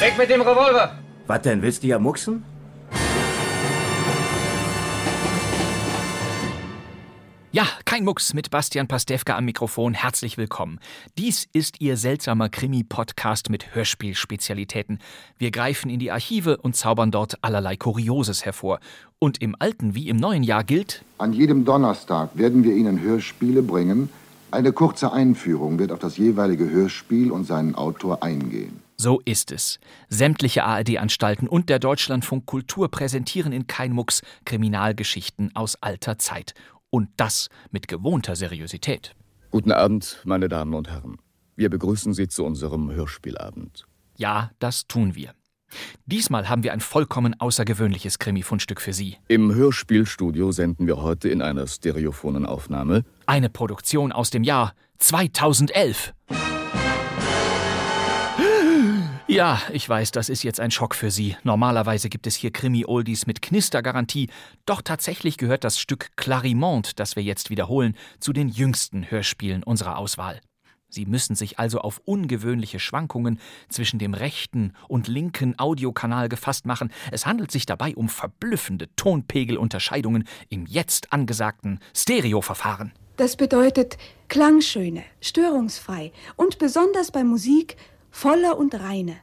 Weg mit dem Revolver! Was denn, willst du ja mucksen? Ja, kein Mucks mit Bastian Pastewka am Mikrofon. Herzlich willkommen. Dies ist Ihr seltsamer Krimi-Podcast mit Hörspielspezialitäten. Wir greifen in die Archive und zaubern dort allerlei Kurioses hervor. Und im alten wie im neuen Jahr gilt, An jedem Donnerstag werden wir Ihnen Hörspiele bringen. Eine kurze Einführung wird auf das jeweilige Hörspiel und seinen Autor eingehen. So ist es. Sämtliche ARD-Anstalten und der Deutschlandfunk Kultur präsentieren in kein Mucks Kriminalgeschichten aus alter Zeit. Und das mit gewohnter Seriosität. Guten Abend, meine Damen und Herren. Wir begrüßen Sie zu unserem Hörspielabend. Ja, das tun wir. Diesmal haben wir ein vollkommen außergewöhnliches Krimi-Fundstück für Sie. Im Hörspielstudio senden wir heute in einer stereophonen Aufnahme Eine Produktion aus dem Jahr 2011. Ja, ich weiß, das ist jetzt ein Schock für Sie. Normalerweise gibt es hier Krimi-Oldies mit Knistergarantie. Doch tatsächlich gehört das Stück Clarimont, das wir jetzt wiederholen, zu den jüngsten Hörspielen unserer Auswahl. Sie müssen sich also auf ungewöhnliche Schwankungen zwischen dem rechten und linken Audiokanal gefasst machen. Es handelt sich dabei um verblüffende Tonpegelunterscheidungen im jetzt angesagten Stereoverfahren. Das bedeutet klangschöne, störungsfrei und besonders bei Musik voller und reine.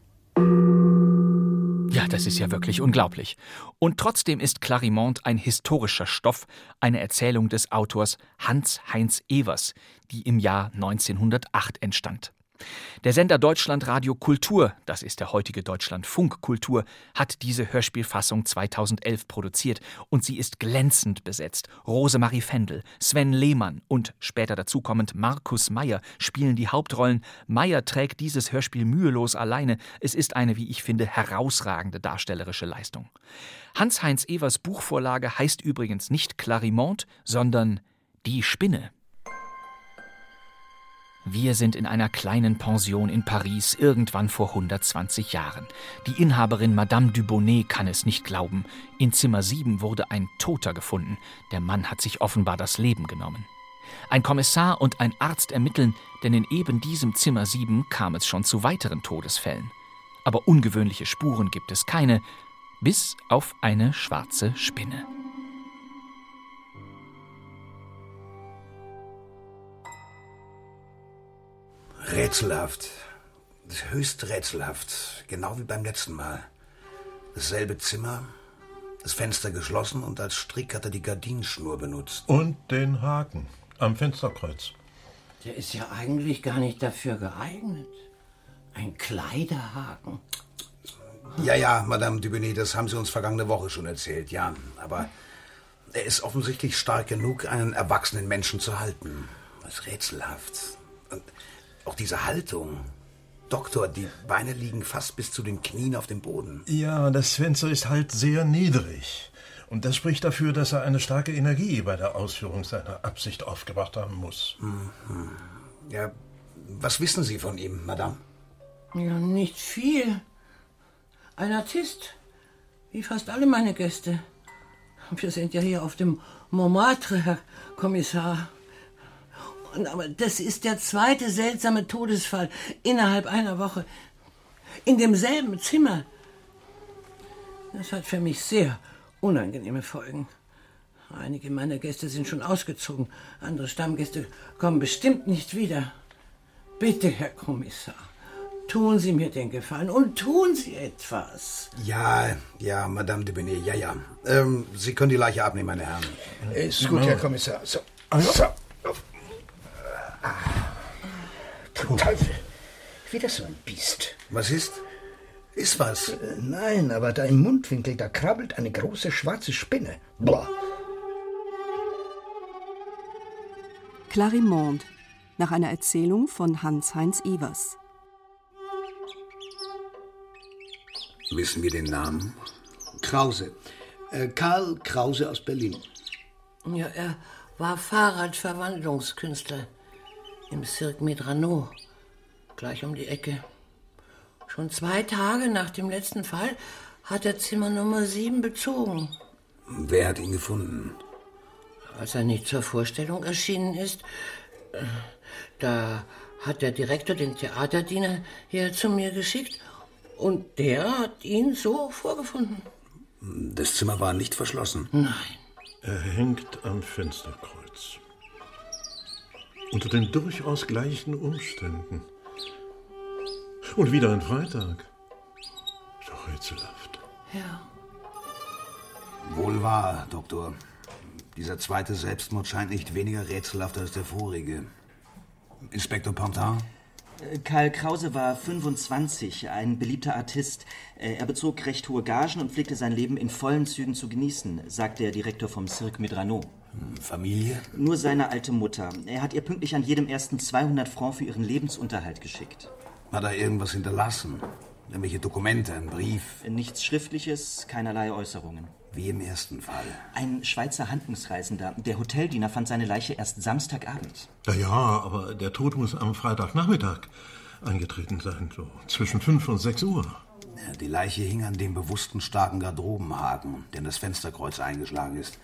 Ja, das ist ja wirklich unglaublich. Und trotzdem ist Clarimont ein historischer Stoff, eine Erzählung des Autors Hans-Heinz Evers, die im Jahr 1908 entstand. Der Sender Deutschlandradio Kultur, das ist der heutige Deutschlandfunk Kultur, hat diese Hörspielfassung 2011 produziert und sie ist glänzend besetzt. Rosemarie Fendel, Sven Lehmann und später dazukommend Markus Meyer spielen die Hauptrollen. Meyer trägt dieses Hörspiel mühelos alleine. Es ist eine, wie ich finde, herausragende darstellerische Leistung. Hans-Heinz Evers Buchvorlage heißt übrigens nicht Clarimont, sondern Die Spinne. Wir sind in einer kleinen Pension in Paris irgendwann vor 120 Jahren. Die Inhaberin Madame Dubonnet kann es nicht glauben. In Zimmer 7 wurde ein Toter gefunden. Der Mann hat sich offenbar das Leben genommen. Ein Kommissar und ein Arzt ermitteln, denn in eben diesem Zimmer 7 kam es schon zu weiteren Todesfällen. Aber ungewöhnliche Spuren gibt es keine, bis auf eine schwarze Spinne. Rätselhaft. Höchst rätselhaft. Genau wie beim letzten Mal. Dasselbe Zimmer, das Fenster geschlossen und als Strick hat er die Gardinenschnur benutzt. Und den Haken am Fensterkreuz. Der ist ja eigentlich gar nicht dafür geeignet. Ein Kleiderhaken. Ja, ja, Madame Dubonnet, das haben Sie uns vergangene Woche schon erzählt, ja. Aber er ist offensichtlich stark genug, einen erwachsenen Menschen zu halten. Das ist rätselhaft. Auch diese Haltung. Doktor, die Beine liegen fast bis zu den Knien auf dem Boden. Ja, das Fenster ist halt sehr niedrig. Und das spricht dafür, dass er eine starke Energie bei der Ausführung seiner Absicht aufgebracht haben muss. Mhm. Ja, was wissen Sie von ihm, Madame? Ja, nicht viel. Ein Artist. Wie fast alle meine Gäste. Wir sind ja hier auf dem Montmartre, Herr Kommissar. Und aber das ist der zweite seltsame Todesfall innerhalb einer Woche. In demselben Zimmer. Das hat für mich sehr unangenehme Folgen. Einige meiner Gäste sind schon ausgezogen. Andere Stammgäste kommen bestimmt nicht wieder. Bitte, Herr Kommissar, tun Sie mir den Gefallen und tun Sie etwas. Ja, ja, Madame Dubonnet, ja, ja. Ähm, Sie können die Leiche abnehmen, meine Herren. Ist gut, Herr Kommissar. So. Also, Teufel. Wieder so ein Biest. Was ist? Ist was? Äh, Nein, aber da im Mundwinkel, da krabbelt eine große schwarze Spinne. Boah. Clarimond nach einer Erzählung von Hans-Heinz Evers. Wissen wir den Namen? Krause. Äh, Karl Krause aus Berlin. Ja, er war Fahrradverwandlungskünstler im Cirque Medrano, gleich um die Ecke. Schon zwei Tage nach dem letzten Fall hat er Zimmer Nummer 7 bezogen. Wer hat ihn gefunden? Als er nicht zur Vorstellung erschienen ist, äh, da hat der Direktor den Theaterdiener hier zu mir geschickt und der hat ihn so vorgefunden. Das Zimmer war nicht verschlossen. Nein. Er hängt am Fensterkreuz. Unter den durchaus gleichen Umständen. Und wieder ein Freitag. Doch rätselhaft. Ja. Wohl wahr, Doktor. Dieser zweite Selbstmord scheint nicht weniger rätselhaft als der vorige. Inspektor Pantin? Karl Krause war 25, ein beliebter Artist. Äh, Er bezog recht hohe Gagen und pflegte sein Leben in vollen Zügen zu genießen, sagt der Direktor vom Cirque Medrano. Familie? Nur seine alte Mutter. Er hat ihr pünktlich an jedem ersten 200 Franc für ihren Lebensunterhalt geschickt. Hat er irgendwas hinterlassen? Irgendwelche Dokumente, einen Brief? Nichts Schriftliches, keinerlei Äußerungen. Wie im ersten Fall. Ein Schweizer Handlungsreisender. Der Hoteldiener fand seine Leiche erst Samstagabend. Ja, ja, aber der Tod muss am Freitagnachmittag eingetreten sein, so zwischen fünf und sechs Uhr. Ja, Die Leiche hing an dem bewussten starken Garderobenhaken, der in das Fensterkreuz eingeschlagen ist.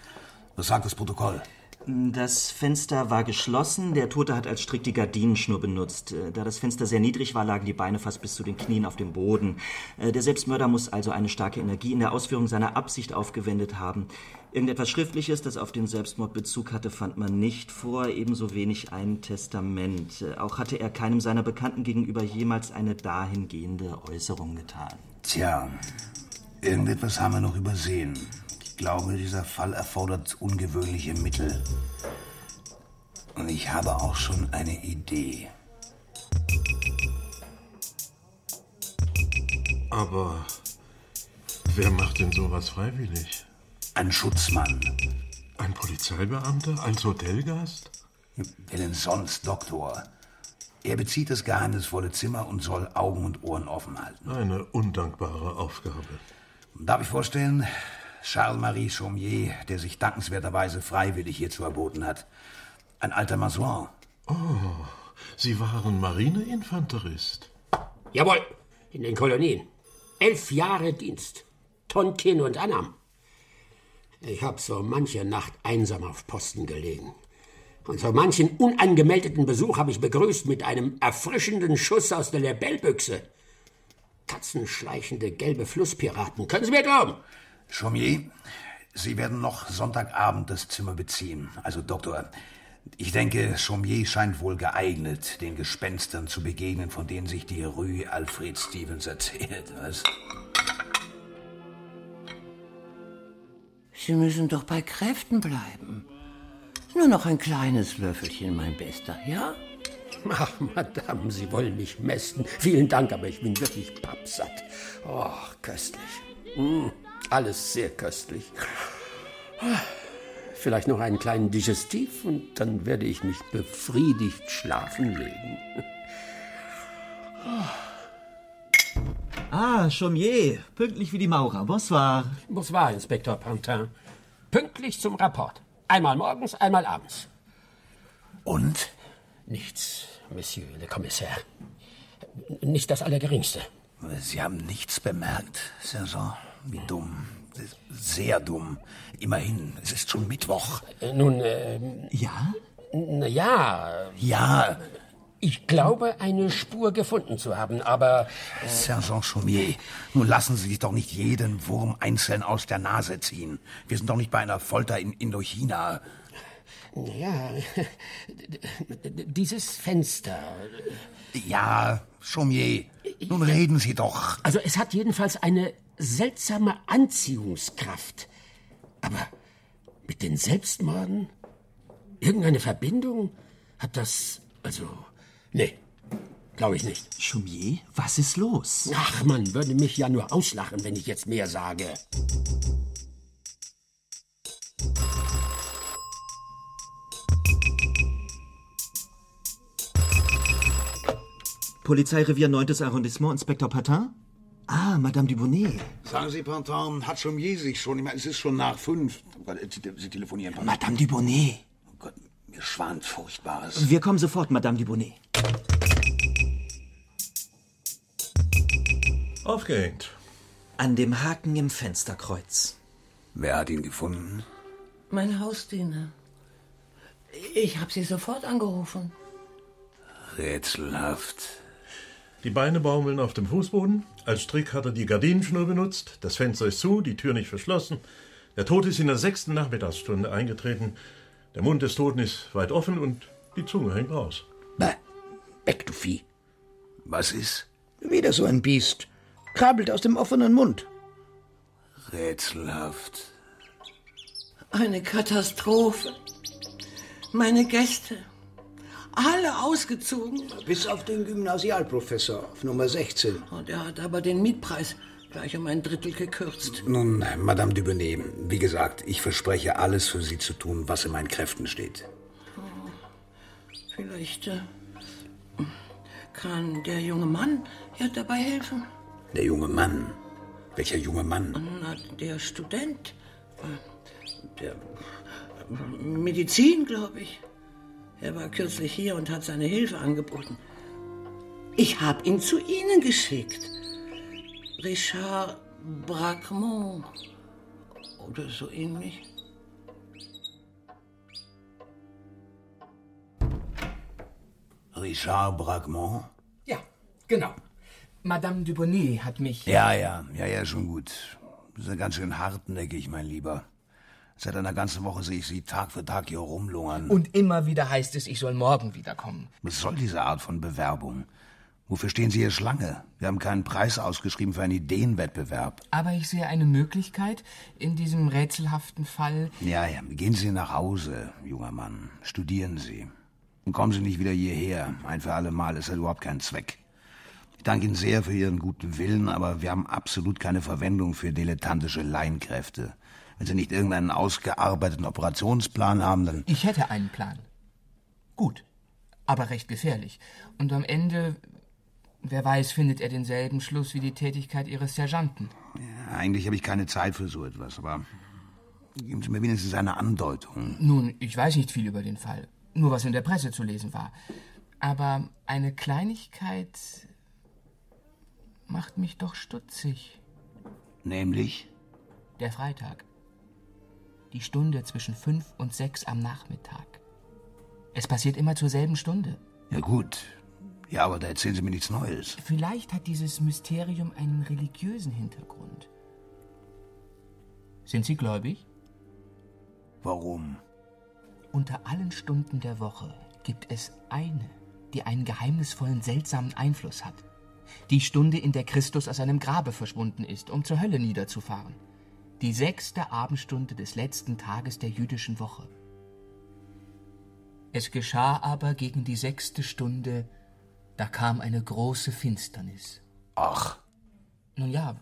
Was sagt das Protokoll? Das Fenster war geschlossen. Der Tote hat als Strick die Gardinenschnur benutzt. Äh, Da das Fenster sehr niedrig war, lagen die Beine fast bis zu den Knien auf dem Boden. Äh, Der Selbstmörder muss also eine starke Energie in der Ausführung seiner Absicht aufgewendet haben. Irgendetwas Schriftliches, das auf den Selbstmord Bezug hatte, fand man nicht vor, ebenso wenig ein Testament. Äh, Auch hatte er keinem seiner Bekannten gegenüber jemals eine dahingehende Äußerung getan. Tja, irgendetwas haben wir noch übersehen. Ich glaube, dieser Fall erfordert ungewöhnliche Mittel. Und ich habe auch schon eine Idee. Aber wer macht denn sowas freiwillig? Ein Schutzmann. Ein Polizeibeamter als Hotelgast? Wer denn sonst, Doktor? Er bezieht das geheimnisvolle Zimmer und soll Augen und Ohren offen halten. Eine undankbare Aufgabe. Darf ich vorstellen, Charles-Marie Chaumier, der sich dankenswerterweise freiwillig hierzu erboten hat. Ein alter Mason. Oh, Sie waren Marineinfanterist. Jawohl, in den Kolonien. Elf Jahre Dienst. Tonkin und Annam. Ich habe so manche Nacht einsam auf Posten gelegen. Und so manchen unangemeldeten Besuch habe ich begrüßt mit einem erfrischenden Schuss aus der Lebellbüchse. Katzenschleichende gelbe Flusspiraten, können Sie mir glauben? Chaumier, Sie werden noch Sonntagabend das Zimmer beziehen. Also, Doktor, ich denke, Chaumier scheint wohl geeignet, den Gespenstern zu begegnen, von denen sich die Rue Alfred Stevens erzählt. Was? Sie müssen doch bei Kräften bleiben. Nur noch ein kleines Löffelchen, mein Bester, ja? Ach, Madame, Sie wollen mich mästen. Vielen Dank, aber ich bin wirklich pappsatt. Oh, köstlich. Mm, alles sehr köstlich. Vielleicht noch einen kleinen Digestiv und dann werde ich mich befriedigt schlafen legen. Ah, Chaumier, pünktlich wie die Maurer. Bonsoir. Bonsoir, Inspektor Pantin. Pünktlich zum Rapport. Einmal morgens, einmal abends. Und? Nichts, Monsieur le Commissaire. Nicht das Allergeringste. Sie haben nichts bemerkt, Sergeant. Wie dumm. Sehr dumm. Immerhin, es ist schon Mittwoch. Äh, Nun, ähm, Ja? na ja. Ja. Ich glaube, eine Spur gefunden zu haben, aber. Sergeant Chaumier, nun lassen Sie sich doch nicht jeden Wurm einzeln aus der Nase ziehen. Wir sind doch nicht bei einer Folter in Indochina. Ja, dieses Fenster. Ja, Chaumier, nun reden Sie doch. Also es hat jedenfalls eine seltsame Anziehungskraft. Aber mit den Selbstmorden? Irgendeine Verbindung? Hat das. Also. Nee, glaube ich nicht. Chaumier, was ist los? Ach, man würde mich ja nur auslachen, wenn ich jetzt mehr sage. Polizeirevier 9. Arrondissement, Inspektor Patin? Ah, Madame Dubonnet. Sagen Sie, Pantin, hat Chaumier sich schon? Ich meine, es ist schon nach fünf. Oh Sie, Sie telefonieren. Pantin. Madame Dubonnet. Oh Gott, mir schwant Furchtbares. Wir kommen sofort, Madame Dubonnet. Aufgehängt. An dem Haken im Fensterkreuz. Wer hat ihn gefunden? Mein Hausdiener. Ich habe sie sofort angerufen. Rätselhaft. Die Beine baumeln auf dem Fußboden. Als Strick hat er die Gardinenschnur benutzt. Das Fenster ist zu, die Tür nicht verschlossen. Der Tod ist in der sechsten Nachmittagsstunde eingetreten. Der Mund des Toten ist weit offen und die Zunge hängt raus. Bäh, weg, du Vieh. Was ist? Wieder so ein Biest. Krabbelt aus dem offenen Mund. Rätselhaft. Eine Katastrophe. Meine Gäste. Alle ausgezogen. Bis auf den Gymnasialprofessor auf Nummer 16. Und er hat aber den Mietpreis gleich um ein Drittel gekürzt. Nun, Madame Dubonnet, wie gesagt, ich verspreche alles für Sie zu tun, was in meinen Kräften steht. Vielleicht äh, kann der junge Mann ja dabei helfen. Der junge Mann? Welcher junge Mann? Na, der Student. Äh, Der Medizin, glaube ich. Er war kürzlich hier und hat seine Hilfe angeboten. Ich habe ihn zu Ihnen geschickt. Richard Braquemont. Oder so ähnlich. Richard Braquemont? Ja, genau. Madame Dubonnet hat mich. Ja, ja, ja, ja, schon gut. Sie sind ganz schön hartnäckig, mein Lieber. Seit einer ganzen Woche sehe ich Sie Tag für Tag hier rumlungern. Und immer wieder heißt es, ich soll morgen wiederkommen. Was soll diese Art von Bewerbung? Wofür stehen Sie hier Schlange? Wir haben keinen Preis ausgeschrieben für einen Ideenwettbewerb. Aber ich sehe eine Möglichkeit in diesem rätselhaften Fall. Ja, ja, gehen Sie nach Hause, junger Mann. Studieren Sie. Und kommen Sie nicht wieder hierher. Ein für alle Mal ist das überhaupt kein Zweck. Ich danke Ihnen sehr für Ihren guten Willen, aber wir haben absolut keine Verwendung für dilettantische Lainkräfte. Wenn Sie nicht irgendeinen ausgearbeiteten Operationsplan haben, dann... Ich hätte einen Plan. Gut, aber recht gefährlich. Und am Ende, wer weiß, findet er denselben Schluss wie die Tätigkeit Ihres Sergeanten. Ja, eigentlich habe ich keine Zeit für so etwas, aber geben Sie mir wenigstens eine Andeutung. Nun, ich weiß nicht viel über den Fall. Nur was in der Presse zu lesen war. Aber eine Kleinigkeit macht mich doch stutzig. Nämlich? Der Freitag. Die Stunde zwischen fünf und sechs am Nachmittag. Es passiert immer zur selben Stunde. Ja gut. Ja, aber da erzählen Sie mir nichts Neues. Vielleicht hat dieses Mysterium einen religiösen Hintergrund. Sind Sie gläubig? Warum? Unter allen Stunden der Woche gibt es eine, die einen geheimnisvollen, seltsamen Einfluss hat. Die Stunde, in der Christus aus seinem Grabe verschwunden ist, um zur Hölle niederzufahren. Die sechste Abendstunde des letzten Tages der jüdischen Woche. Es geschah aber gegen die sechste Stunde, da kam eine große Finsternis. Ach. Nun ja,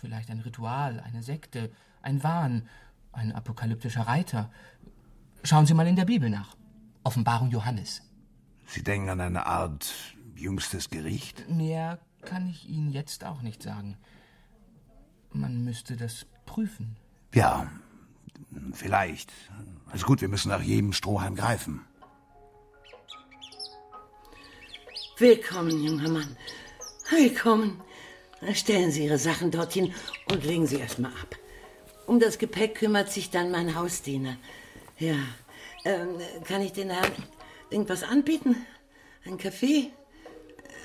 vielleicht ein Ritual, eine Sekte, ein Wahn, ein apokalyptischer Reiter. Schauen Sie mal in der Bibel nach. Offenbarung Johannes. Sie denken an eine Art jüngstes Gericht? Mehr kann ich Ihnen jetzt auch nicht sagen. Man müsste das prüfen. Ja, vielleicht. Also gut, wir müssen nach jedem Strohhalm greifen. Willkommen, junger Mann. Willkommen. Stellen Sie Ihre Sachen dorthin und legen Sie erst mal ab. Um das Gepäck kümmert sich dann mein Hausdiener. Ja. Ähm, kann ich den Herrn irgendwas anbieten? Ein Kaffee?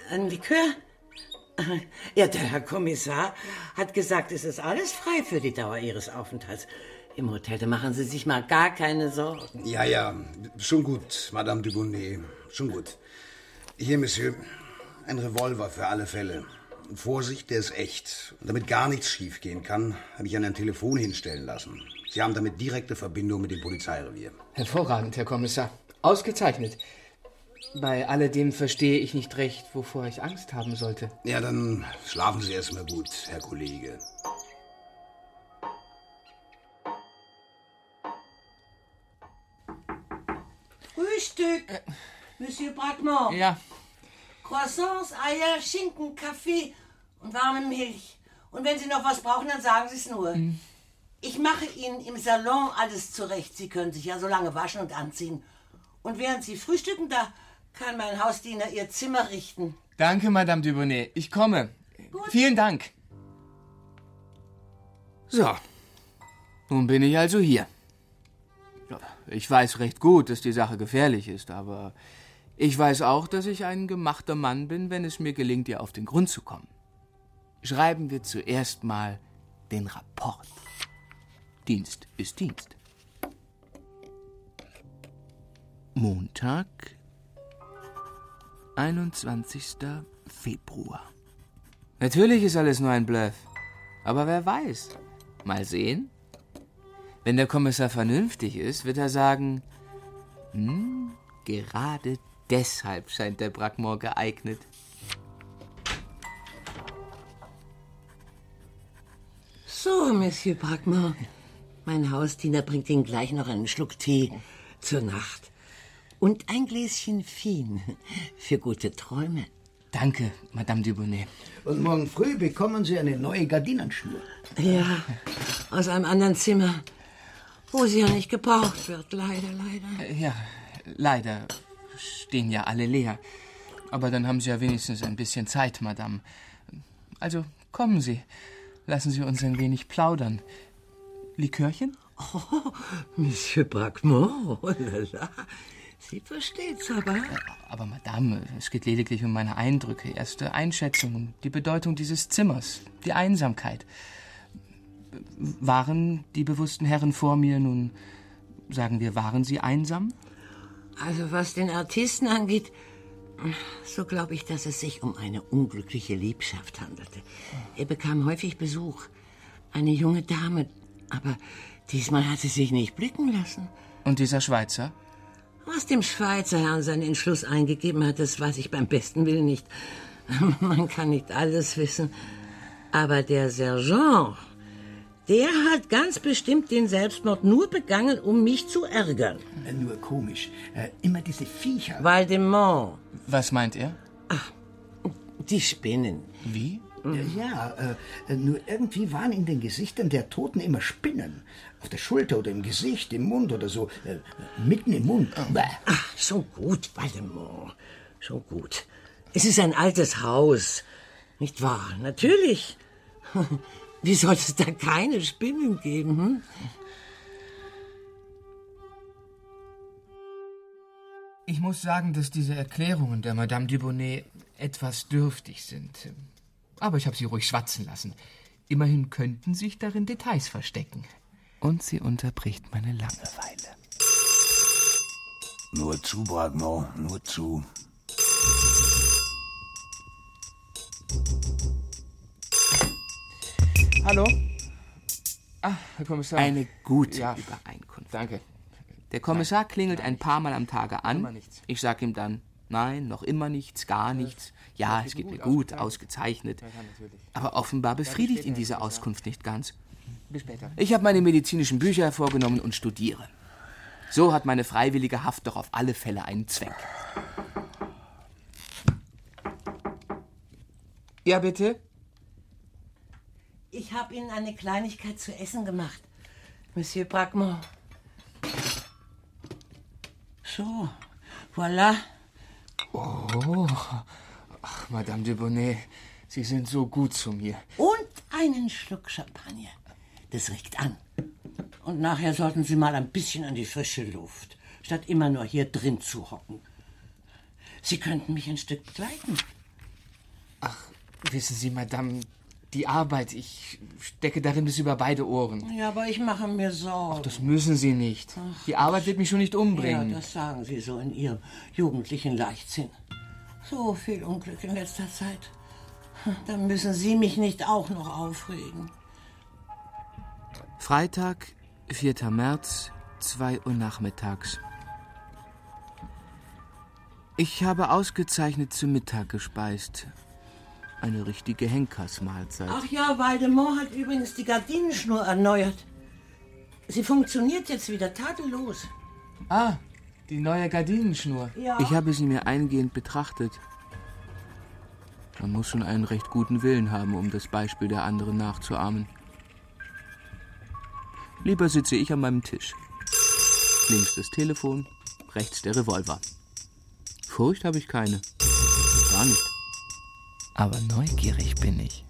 Ein Likör? Ja, der Herr Kommissar hat gesagt, es ist alles frei für die Dauer Ihres Aufenthalts. Im Hotel, da machen Sie sich mal gar keine Sorgen. Ja, ja, schon gut, Madame Dubonnet. Schon gut. Hier, Monsieur, ein Revolver für alle Fälle. Vorsicht, der ist echt. Und damit gar nichts schiefgehen kann, habe ich an ein Telefon hinstellen lassen. Sie haben damit direkte Verbindung mit dem Polizeirevier. Hervorragend, Herr Kommissar. Ausgezeichnet. Bei alledem verstehe ich nicht recht, wovor ich Angst haben sollte. Ja, dann schlafen Sie erst mal gut, Herr Kollege. Frühstück, Monsieur Braquemont. Ja. Croissants, Eier, Schinken, Kaffee Und warme Milch. Und wenn Sie noch was brauchen, dann sagen Sie es nur. Hm. Ich mache Ihnen im Salon alles zurecht. Sie können sich ja so lange waschen und anziehen. Und während Sie frühstücken, da kann mein Hausdiener Ihr Zimmer richten. Danke, Madame Dubonnet. Ich komme. Vielen Dank. So. Nun bin ich also hier. Ich weiß recht gut, dass die Sache gefährlich ist, aber ich weiß auch, dass ich ein gemachter Mann bin, wenn es mir gelingt, ihr auf den Grund zu kommen. Schreiben wir zuerst mal den Rapport. Dienst ist Dienst. Montag, 21. Februar. Natürlich ist alles nur ein Bluff. Aber wer weiß. Mal sehen. Wenn der Kommissar vernünftig ist, wird er sagen, hm, gerade deshalb scheint der Brackmore geeignet. So, Monsieur Brackmore. Mein Hausdiener bringt Ihnen gleich noch einen Schluck Tee zur Nacht. Und ein Gläschen Fien für gute Träume. Danke, Madame Dubonnet. Und morgen früh bekommen Sie eine neue Gardinenschnur. Ja, aus einem anderen Zimmer, wo sie ja nicht gebraucht wird. Leider, leider. Ja, leider stehen ja alle leer. Aber dann haben Sie ja wenigstens ein bisschen Zeit, Madame. Also kommen Sie. Lassen Sie uns ein wenig plaudern. Likörchen? Oh, Monsieur Brackmore, oh la la. Sie versteht's aber. Aber Madame, es geht lediglich um meine Eindrücke, erste Einschätzungen, die Bedeutung dieses Zimmers, die Einsamkeit. Waren die bewussten Herren vor mir nun, sagen wir, waren sie einsam? Also was den Artisten angeht, so glaube ich, dass es sich um eine unglückliche Liebschaft handelte. Er bekam häufig Besuch. Eine junge Dame, aber diesmal hat sie sich nicht blicken lassen. Und dieser Schweizer? Was dem Schweizer Herrn seinen Entschluss eingegeben hat, das weiß ich beim besten Willen nicht. Man kann nicht alles wissen. Aber der Sergeant, der hat ganz bestimmt den Selbstmord nur begangen, um mich zu ärgern. Äh, Nur komisch. Äh, immer diese Viecher. Valdemont. Was meint er? Die Spinnen. Wie? Äh, Ja, äh, nur irgendwie waren in den Gesichtern der Toten immer Spinnen. Auf der Schulter oder im Gesicht, im Mund oder so. Äh, mitten im Mund. Bäh. Ach, schon gut, Valdemont. Schon gut. Es ist ein altes Haus. Nicht wahr? Natürlich. Wie soll es da keine Spinnen geben? Hm? Ich muss sagen, dass diese Erklärungen der Madame Dubonnet etwas dürftig sind. Aber ich habe sie ruhig schwatzen lassen. Immerhin könnten sich darin Details verstecken. Und sie unterbricht meine Langeweile. Nur zu, Bragmont, nur zu. Hallo? Ah, Herr Kommissar. Eine gute ja, Übereinkunft. Danke. Der Kommissar klingelt ein paar Mal am Tage an. Ich sag ihm dann, nein, noch immer nichts, gar nichts. Ja, es geht mir gut, ausgezeichnet. Aber offenbar befriedigt ihn diese Auskunft nicht ganz. Bis später. Ich habe meine medizinischen Bücher hervorgenommen und studiere. So hat meine freiwillige Haft doch auf alle Fälle einen Zweck. Ja, bitte? Ich habe Ihnen eine Kleinigkeit zu essen gemacht, Monsieur Brackmont. So, voilà. Oh. Ach, Madame Dubonnet, Sie sind so gut zu mir. Und einen Schluck Champagner. Das regt an. Und nachher sollten Sie mal ein bisschen an die frische Luft, statt immer nur hier drin zu hocken. Sie könnten mich ein Stück begleiten. Wissen Sie, Madame, die Arbeit, ich stecke darin bis über beide Ohren. Ja, aber ich mache mir Sorgen. Das müssen Sie nicht. Die Arbeit wird mich schon nicht umbringen. Ja, das sagen Sie so in Ihrem jugendlichen Leichtsinn. So viel Unglück in letzter Zeit. Dann müssen Sie mich nicht auch noch aufregen. Freitag, 4. März, 2 Uhr nachmittags. Ich habe ausgezeichnet zu Mittag gespeist. Eine richtige Henkersmahlzeit. Ach ja, Waldemar hat übrigens die Gardinenschnur erneuert. Sie funktioniert jetzt wieder tadellos. Ah, die neue Gardinenschnur. Ja. Ich habe sie mir eingehend betrachtet. Man muss schon einen recht guten Willen haben, um das Beispiel der anderen nachzuahmen. Lieber sitze ich an meinem Tisch. Links das Telefon, rechts der Revolver. Furcht habe ich keine. Gar nicht. Aber neugierig bin ich.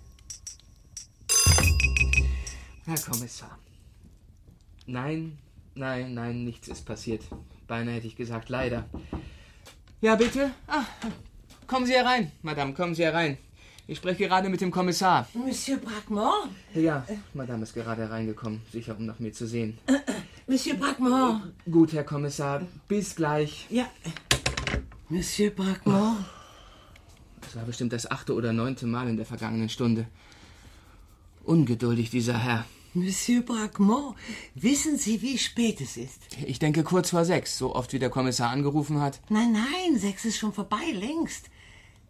Herr Kommissar. Nein, nein, nein, nichts ist passiert. Beinahe hätte ich gesagt, leider. Ja, bitte? Ah, kommen Sie herein, Madame, kommen Sie herein. Ich spreche gerade mit dem Kommissar. Monsieur Braquemont? Ja, Madame ist gerade hereingekommen, sicher, um nach mir zu sehen. Monsieur Braquemont? Gut, Herr Kommissar, bis gleich. Ja. Monsieur Braquemont? Das war bestimmt das achte oder neunte Mal in der vergangenen Stunde. Ungeduldig, dieser Herr. Monsieur Braquemont, wissen Sie, wie spät es ist? Ich denke kurz vor sechs, so oft wie der Kommissar angerufen hat. Nein, nein, sechs ist schon vorbei, längst.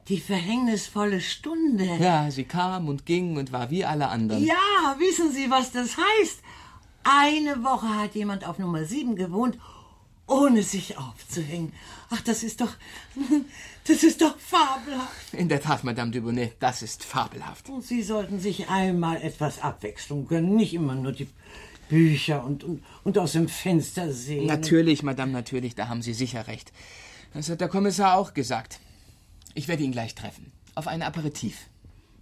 Die verhängnisvolle Stunde. Ja, sie kam und ging und war wie alle anderen. Ja, wissen Sie, was das heißt? Eine Woche hat jemand auf Nummer sieben gewohnt, ohne sich aufzuhängen. Ach, das ist doch. Das ist doch fabelhaft. In der Tat, Madame Dubonnet, das ist fabelhaft. Und Sie sollten sich einmal etwas Abwechslung gönnen, nicht immer nur die Bücher und, und, und aus dem Fenster sehen. Natürlich, Madame, natürlich, da haben Sie sicher recht. Das hat der Kommissar auch gesagt. Ich werde ihn gleich treffen. Auf ein Aperitif.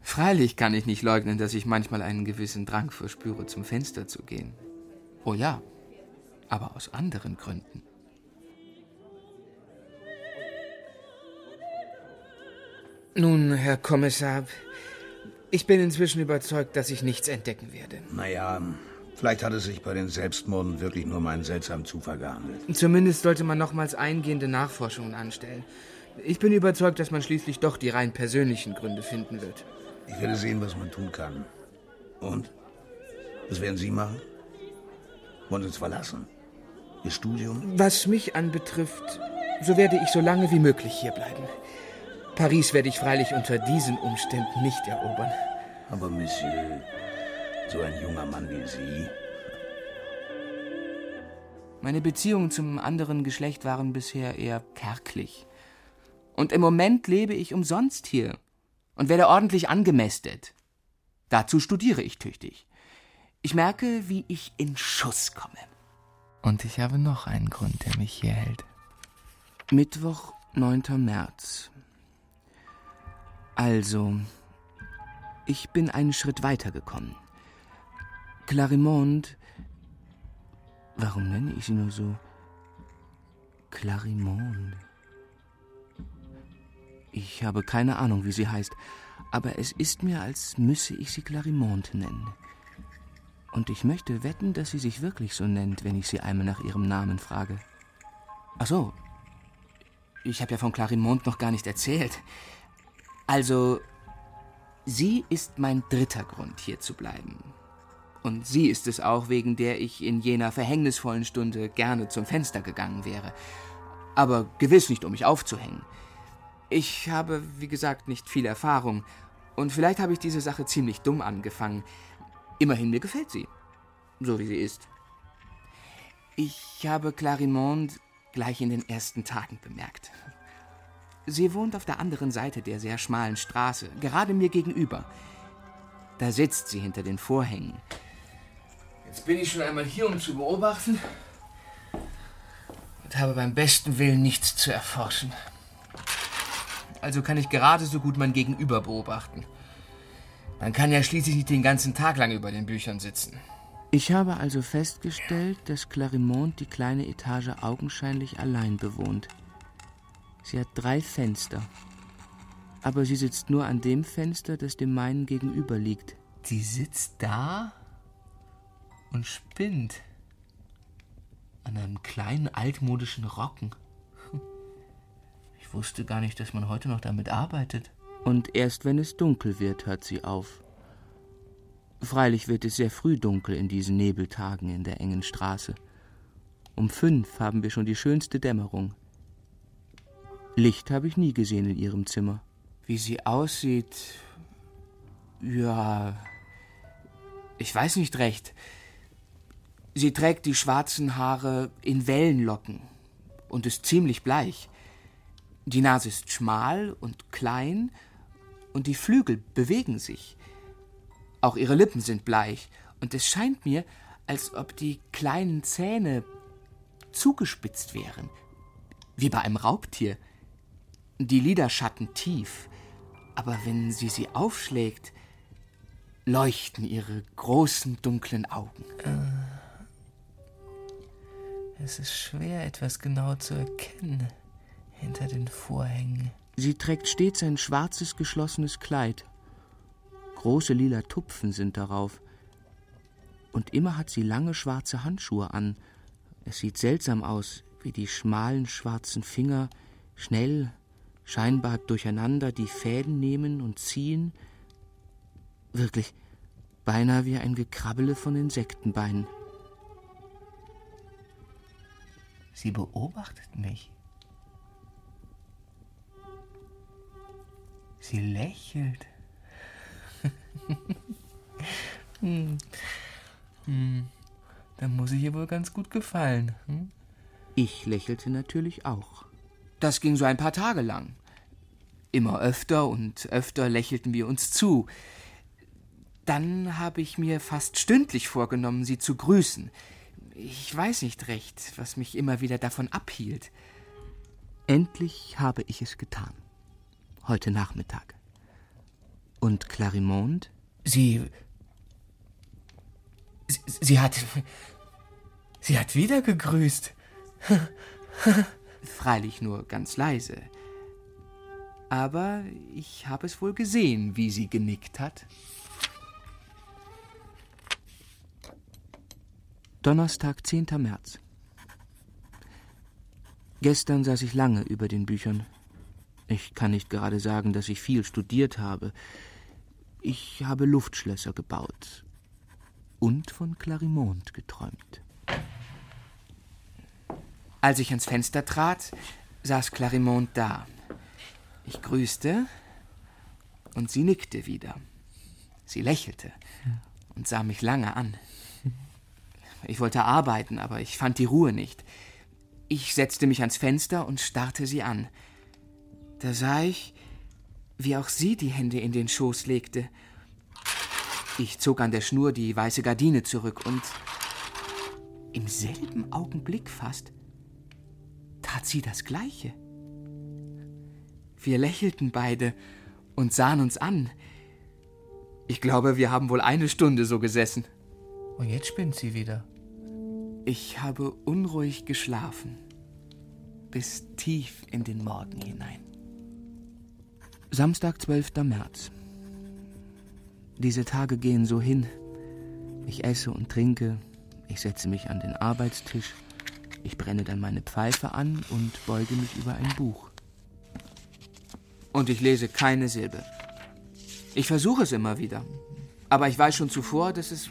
Freilich kann ich nicht leugnen, dass ich manchmal einen gewissen Drang verspüre, zum Fenster zu gehen. Oh ja, aber aus anderen Gründen. Nun, Herr Kommissar, ich bin inzwischen überzeugt, dass ich nichts entdecken werde. Naja, vielleicht hat es sich bei den Selbstmorden wirklich nur um einen seltsamen Zufall gehandelt. Zumindest sollte man nochmals eingehende Nachforschungen anstellen. Ich bin überzeugt, dass man schließlich doch die rein persönlichen Gründe finden wird. Ich werde sehen, was man tun kann. Und? Was werden Sie machen? Wollen Sie uns verlassen? Ihr Studium? Was mich anbetrifft, so werde ich so lange wie möglich hier bleiben. Paris werde ich freilich unter diesen Umständen nicht erobern. Aber Monsieur, so ein junger Mann wie Sie. Meine Beziehungen zum anderen Geschlecht waren bisher eher kärglich. Und im Moment lebe ich umsonst hier und werde ordentlich angemästet. Dazu studiere ich tüchtig. Ich merke, wie ich in Schuss komme. Und ich habe noch einen Grund, der mich hier hält. Mittwoch, 9. März. Also, ich bin einen Schritt weiter gekommen. Clarimond. Warum nenne ich sie nur so? Clarimond. Ich habe keine Ahnung, wie sie heißt, aber es ist mir, als müsse ich sie Clarimond nennen. Und ich möchte wetten, dass sie sich wirklich so nennt, wenn ich sie einmal nach ihrem Namen frage. Ach so. Ich habe ja von Clarimond noch gar nicht erzählt. Also, sie ist mein dritter Grund, hier zu bleiben. Und sie ist es auch, wegen der ich in jener verhängnisvollen Stunde gerne zum Fenster gegangen wäre. Aber gewiss nicht, um mich aufzuhängen. Ich habe, wie gesagt, nicht viel Erfahrung. Und vielleicht habe ich diese Sache ziemlich dumm angefangen. Immerhin mir gefällt sie. So wie sie ist. Ich habe Clarimond gleich in den ersten Tagen bemerkt. Sie wohnt auf der anderen Seite der sehr schmalen Straße, gerade mir gegenüber. Da sitzt sie hinter den Vorhängen. Jetzt bin ich schon einmal hier, um zu beobachten und habe beim besten Willen nichts zu erforschen. Also kann ich gerade so gut mein Gegenüber beobachten. Man kann ja schließlich nicht den ganzen Tag lang über den Büchern sitzen. Ich habe also festgestellt, dass Clarimond die kleine Etage augenscheinlich allein bewohnt. Sie hat drei Fenster. Aber sie sitzt nur an dem Fenster, das dem meinen gegenüber liegt. Sie sitzt da und spinnt. An einem kleinen altmodischen Rocken. Ich wusste gar nicht, dass man heute noch damit arbeitet. Und erst wenn es dunkel wird, hört sie auf. Freilich wird es sehr früh dunkel in diesen Nebeltagen in der engen Straße. Um fünf haben wir schon die schönste Dämmerung. Licht habe ich nie gesehen in ihrem Zimmer. Wie sie aussieht. Ja. Ich weiß nicht recht. Sie trägt die schwarzen Haare in Wellenlocken und ist ziemlich bleich. Die Nase ist schmal und klein und die Flügel bewegen sich. Auch ihre Lippen sind bleich, und es scheint mir, als ob die kleinen Zähne zugespitzt wären, wie bei einem Raubtier. Die Liderschatten tief, aber wenn sie sie aufschlägt, leuchten ihre großen dunklen Augen. Es ist schwer, etwas genau zu erkennen hinter den Vorhängen. Sie trägt stets ein schwarzes, geschlossenes Kleid. Große lila Tupfen sind darauf. Und immer hat sie lange schwarze Handschuhe an. Es sieht seltsam aus, wie die schmalen schwarzen Finger schnell, scheinbar durcheinander die Fäden nehmen und ziehen. Wirklich, beinahe wie ein Gekrabbele von Insektenbeinen. Sie beobachtet mich. Sie lächelt. hm. Hm. Dann muss ich ihr wohl ganz gut gefallen. Hm? Ich lächelte natürlich auch. Das ging so ein paar Tage lang. Immer öfter und öfter lächelten wir uns zu. Dann habe ich mir fast stündlich vorgenommen, sie zu grüßen. Ich weiß nicht recht, was mich immer wieder davon abhielt. Endlich habe ich es getan. Heute Nachmittag. Und Clarimond? Sie. Sie, sie hat. Sie hat wieder gegrüßt. Freilich nur ganz leise. Aber ich habe es wohl gesehen, wie sie genickt hat. Donnerstag, 10. März. Gestern saß ich lange über den Büchern. Ich kann nicht gerade sagen, dass ich viel studiert habe. Ich habe Luftschlösser gebaut und von Clarimont geträumt. Als ich ans Fenster trat, saß Clarimont da. Ich grüßte und sie nickte wieder. Sie lächelte und sah mich lange an. Ich wollte arbeiten, aber ich fand die Ruhe nicht. Ich setzte mich ans Fenster und starrte sie an. Da sah ich, wie auch sie die Hände in den Schoß legte. Ich zog an der Schnur die weiße Gardine zurück und im selben Augenblick fast tat sie das Gleiche. Wir lächelten beide und sahen uns an. Ich glaube, wir haben wohl eine Stunde so gesessen. Und jetzt spinnt sie wieder. Ich habe unruhig geschlafen, bis tief in den Morgen hinein. Samstag, 12. März. Diese Tage gehen so hin. Ich esse und trinke, ich setze mich an den Arbeitstisch, ich brenne dann meine Pfeife an und beuge mich über ein Buch. Und ich lese keine Silbe. Ich versuche es immer wieder, aber ich weiß schon zuvor, dass es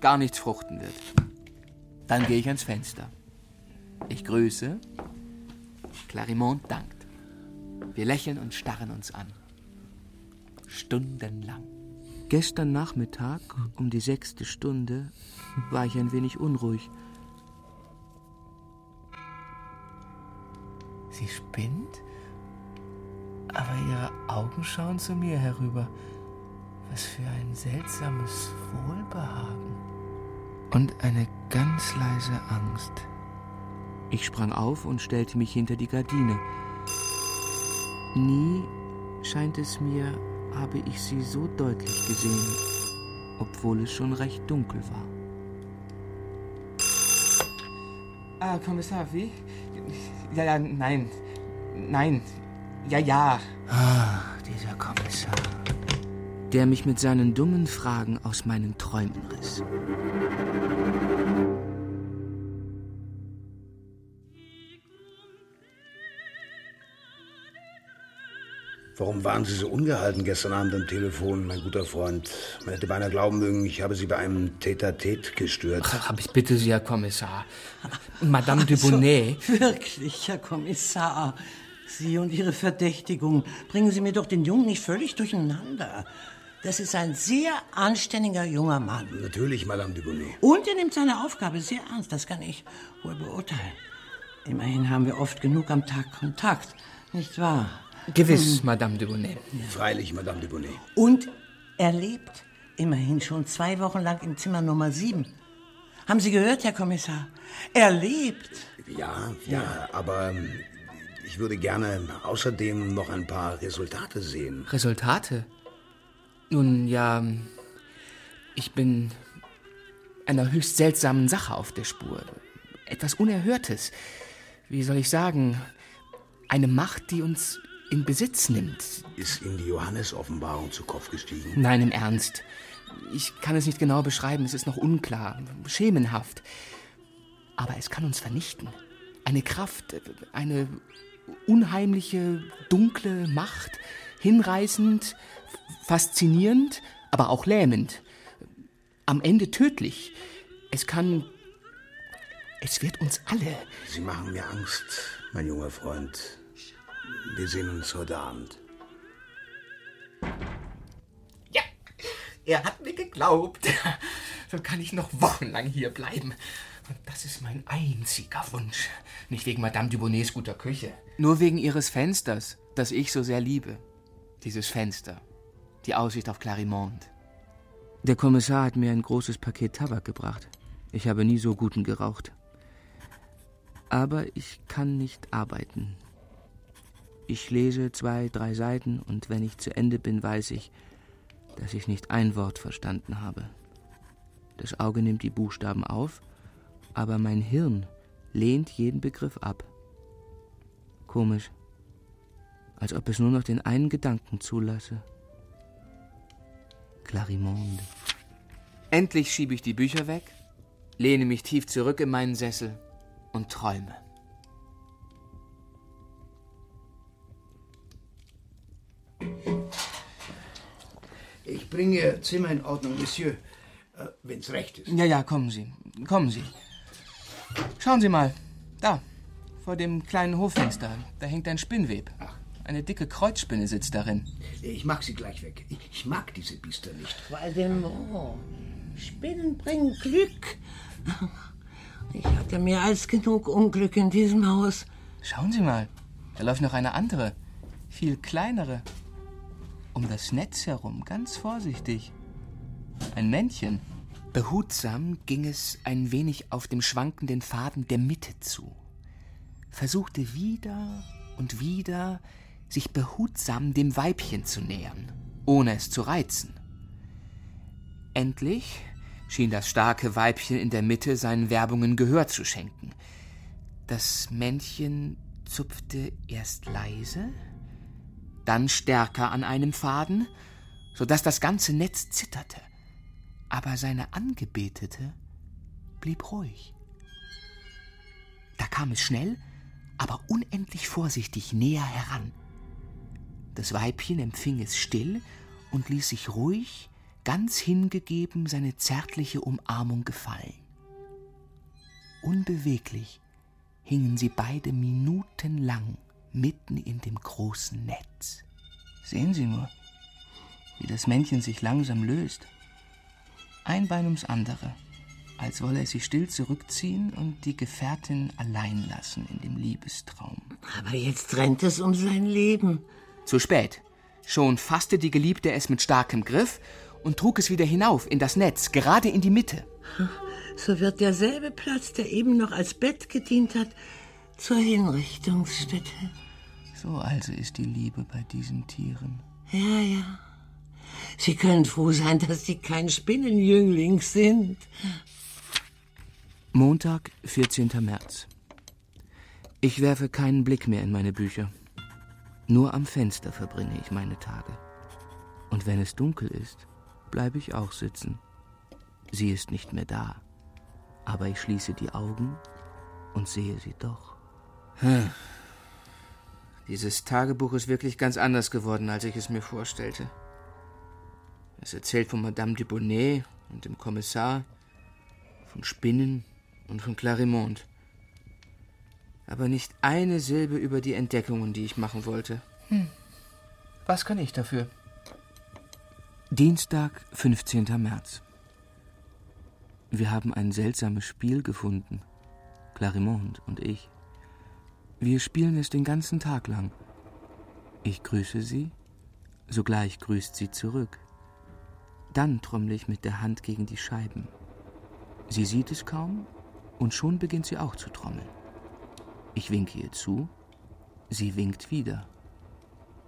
gar nichts fruchten wird. Dann gehe ich ans Fenster. Ich grüße. Clarimont dankt. Wir lächeln und starren uns an. Stundenlang. Gestern Nachmittag, um die sechste Stunde, war ich ein wenig unruhig. Sie spinnt, aber ihre Augen schauen zu mir herüber. Was für ein seltsames Wohlbehagen. Und eine ganz leise Angst. Ich sprang auf und stellte mich hinter die Gardine. Nie, scheint es mir, habe ich sie so deutlich gesehen, obwohl es schon recht dunkel war. Ah, Kommissar, wie? Ja, ja, nein. Nein. Ja, ja. Ah, dieser Kommissar. Der mich mit seinen dummen Fragen aus meinen Träumen riss. Warum waren Sie so ungehalten gestern Abend am Telefon, mein guter Freund? Man hätte beinahe glauben mögen, ich habe Sie bei einem Tête-à-Tête gestört. Ach, aber ich bitte Sie, Herr Kommissar. Madame de Bonnet. Also, wirklich, Herr Kommissar. Sie und Ihre Verdächtigung. Bringen Sie mir doch den Jungen nicht völlig durcheinander. Das ist ein sehr anständiger junger Mann. Natürlich, Madame de Bonnet. Und er nimmt seine Aufgabe sehr ernst, das kann ich wohl beurteilen. Immerhin haben wir oft genug am Tag Kontakt, nicht wahr? Gewiss, Madame de Bonnet. Freilich, Madame de Bonnet. Und er lebt immerhin schon zwei Wochen lang im Zimmer Nummer 7. Haben Sie gehört, Herr Kommissar? Er lebt. Ja, ja, aber ähm, ich würde gerne außerdem noch ein paar Resultate sehen. Resultate? Nun ja, ich bin einer höchst seltsamen Sache auf der Spur. Etwas Unerhörtes. Wie soll ich sagen? Eine Macht, die uns in Besitz nimmt. Ist Ihnen die Johannes-Offenbarung zu Kopf gestiegen? Nein, im Ernst. Ich kann es nicht genau beschreiben, es ist noch unklar, schemenhaft. Aber es kann uns vernichten. Eine Kraft, eine unheimliche, dunkle Macht, hinreißend, faszinierend, aber auch lähmend. Am Ende tödlich. Es kann. Es wird uns alle. Sie machen mir Angst, mein junger Freund. Wir sehen uns heute Abend. Er hat mir geglaubt. Dann kann ich noch wochenlang hier bleiben. Und das ist mein einziger Wunsch. Nicht wegen Madame Dubonnets guter Küche. Nur wegen ihres Fensters, das ich so sehr liebe. Dieses Fenster. Die Aussicht auf Clarimont. Der Kommissar hat mir ein großes Paket Tabak gebracht. Ich habe nie so guten geraucht. Aber ich kann nicht arbeiten. Ich lese zwei, drei Seiten und wenn ich zu Ende bin, weiß ich, dass ich nicht ein Wort verstanden habe. Das Auge nimmt die Buchstaben auf, aber mein Hirn lehnt jeden Begriff ab. Komisch, als ob es nur noch den einen Gedanken zulasse. Clarimonde. Endlich schiebe ich die Bücher weg, lehne mich tief zurück in meinen Sessel und träume. Ich bringe Ihr Zimmer in Ordnung, Monsieur, äh, wenn's recht ist. Ja, ja, kommen Sie, kommen Sie. Schauen Sie mal, da, vor dem kleinen Hoffenster, da hängt ein Spinnweb. Eine dicke Kreuzspinne sitzt darin. Ich mag sie gleich weg. Ich, mag diese Biester nicht. Waldemar, Spinnen bringen Glück. Ich hatte mehr als genug Unglück in diesem Haus. Schauen Sie mal, da läuft noch eine andere, viel kleinere. Um das Netz herum, ganz vorsichtig. Ein Männchen. Behutsam ging es ein wenig auf dem schwankenden Faden der Mitte zu, versuchte wieder und wieder, sich behutsam dem Weibchen zu nähern, ohne es zu reizen. Endlich schien das starke Weibchen in der Mitte seinen Werbungen Gehör zu schenken. Das Männchen zupfte erst leise, dann stärker an einem Faden, so dass das ganze Netz zitterte. Aber seine Angebetete blieb ruhig. Da kam es schnell, aber unendlich vorsichtig näher heran. Das Weibchen empfing es still und ließ sich ruhig, ganz hingegeben seine zärtliche Umarmung gefallen. Unbeweglich hingen sie beide minutenlang mitten in dem großen Netz. Sehen Sie nur, wie das Männchen sich langsam löst. Ein Bein ums andere, als wolle es sich still zurückziehen und die Gefährtin allein lassen in dem Liebestraum. Aber jetzt rennt es um sein Leben. Zu spät. Schon fasste die Geliebte es mit starkem Griff und trug es wieder hinauf in das Netz, gerade in die Mitte. So wird derselbe Platz, der eben noch als Bett gedient hat, zur Hinrichtungsstätte. So also ist die Liebe bei diesen Tieren. Ja, ja. Sie können froh sein, dass Sie kein Spinnenjüngling sind. Montag, 14. März. Ich werfe keinen Blick mehr in meine Bücher. Nur am Fenster verbringe ich meine Tage. Und wenn es dunkel ist, bleibe ich auch sitzen. Sie ist nicht mehr da, aber ich schließe die Augen und sehe sie doch. Hm. Dieses Tagebuch ist wirklich ganz anders geworden, als ich es mir vorstellte. Es erzählt von Madame Dubonnet und dem Kommissar, von Spinnen und von Clarimont. Aber nicht eine Silbe über die Entdeckungen, die ich machen wollte. Hm. Was kann ich dafür? Dienstag, 15. März. Wir haben ein seltsames Spiel gefunden. Clarimont und ich. Wir spielen es den ganzen Tag lang. Ich grüße sie, sogleich grüßt sie zurück. Dann trommle ich mit der Hand gegen die Scheiben. Sie sieht es kaum und schon beginnt sie auch zu trommeln. Ich winke ihr zu, sie winkt wieder.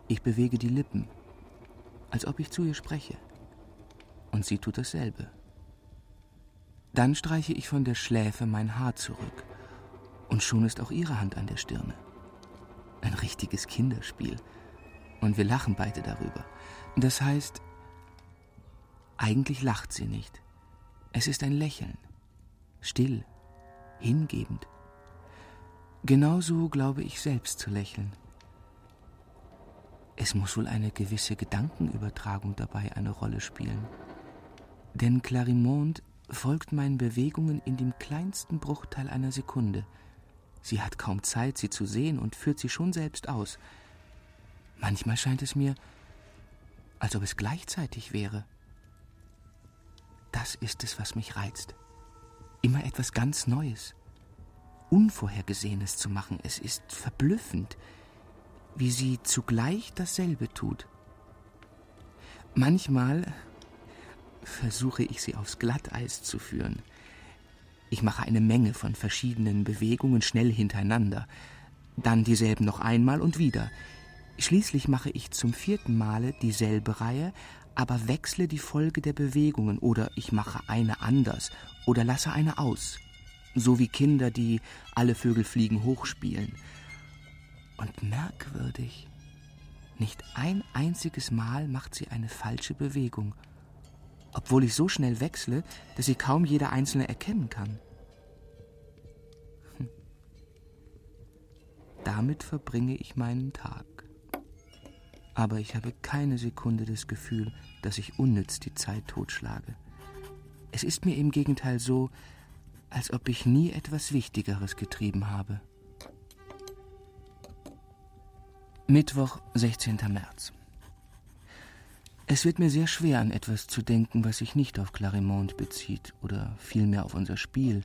Ich bewege die Lippen, als ob ich zu ihr spreche. Und sie tut dasselbe. Dann streiche ich von der Schläfe mein Haar zurück, und schon ist auch ihre Hand an der Stirne. Ein richtiges Kinderspiel. Und wir lachen beide darüber. Das heißt, eigentlich lacht sie nicht. Es ist ein Lächeln. Still, hingebend. Genauso glaube ich selbst zu lächeln. Es muss wohl eine gewisse Gedankenübertragung dabei eine Rolle spielen. Denn Clarimond folgt meinen Bewegungen in dem kleinsten Bruchteil einer Sekunde. Sie hat kaum Zeit, sie zu sehen und führt sie schon selbst aus. Manchmal scheint es mir, als ob es gleichzeitig wäre. Das ist es, was mich reizt. Immer etwas ganz Neues, Unvorhergesehenes zu machen. Es ist verblüffend, wie sie zugleich dasselbe tut. Manchmal versuche ich sie aufs Glatteis zu führen. Ich mache eine Menge von verschiedenen Bewegungen schnell hintereinander, dann dieselben noch einmal und wieder. Schließlich mache ich zum vierten Male dieselbe Reihe, aber wechsle die Folge der Bewegungen oder ich mache eine anders oder lasse eine aus, so wie Kinder, die alle Vögel fliegen hochspielen. Und merkwürdig, nicht ein einziges Mal macht sie eine falsche Bewegung, obwohl ich so schnell wechsle, dass sie kaum jeder einzelne erkennen kann. Hm. Damit verbringe ich meinen Tag. Aber ich habe keine Sekunde das Gefühl, dass ich unnütz die Zeit totschlage. Es ist mir im Gegenteil so, als ob ich nie etwas Wichtigeres getrieben habe. Mittwoch, 16. März. Es wird mir sehr schwer, an etwas zu denken, was sich nicht auf Clarimont bezieht oder vielmehr auf unser Spiel.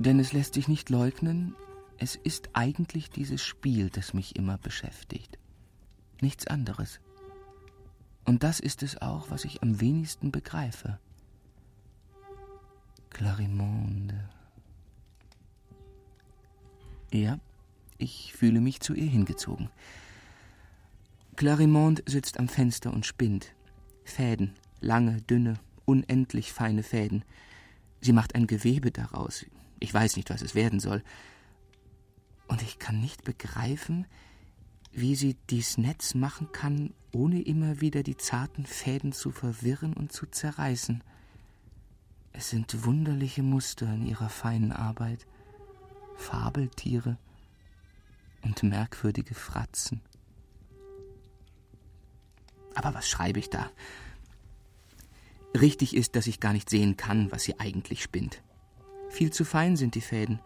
Denn es lässt sich nicht leugnen, es ist eigentlich dieses Spiel, das mich immer beschäftigt. Nichts anderes. Und das ist es auch, was ich am wenigsten begreife. Clarimonde. Ja, ich fühle mich zu ihr hingezogen. Clarimond sitzt am Fenster und spinnt. Fäden, lange, dünne, unendlich feine Fäden. Sie macht ein Gewebe daraus. Ich weiß nicht, was es werden soll. Und ich kann nicht begreifen, wie sie dies Netz machen kann, ohne immer wieder die zarten Fäden zu verwirren und zu zerreißen. Es sind wunderliche Muster in ihrer feinen Arbeit, Fabeltiere und merkwürdige Fratzen. Aber was schreibe ich da? Richtig ist, dass ich gar nicht sehen kann, was sie eigentlich spinnt. Viel zu fein sind die Fäden.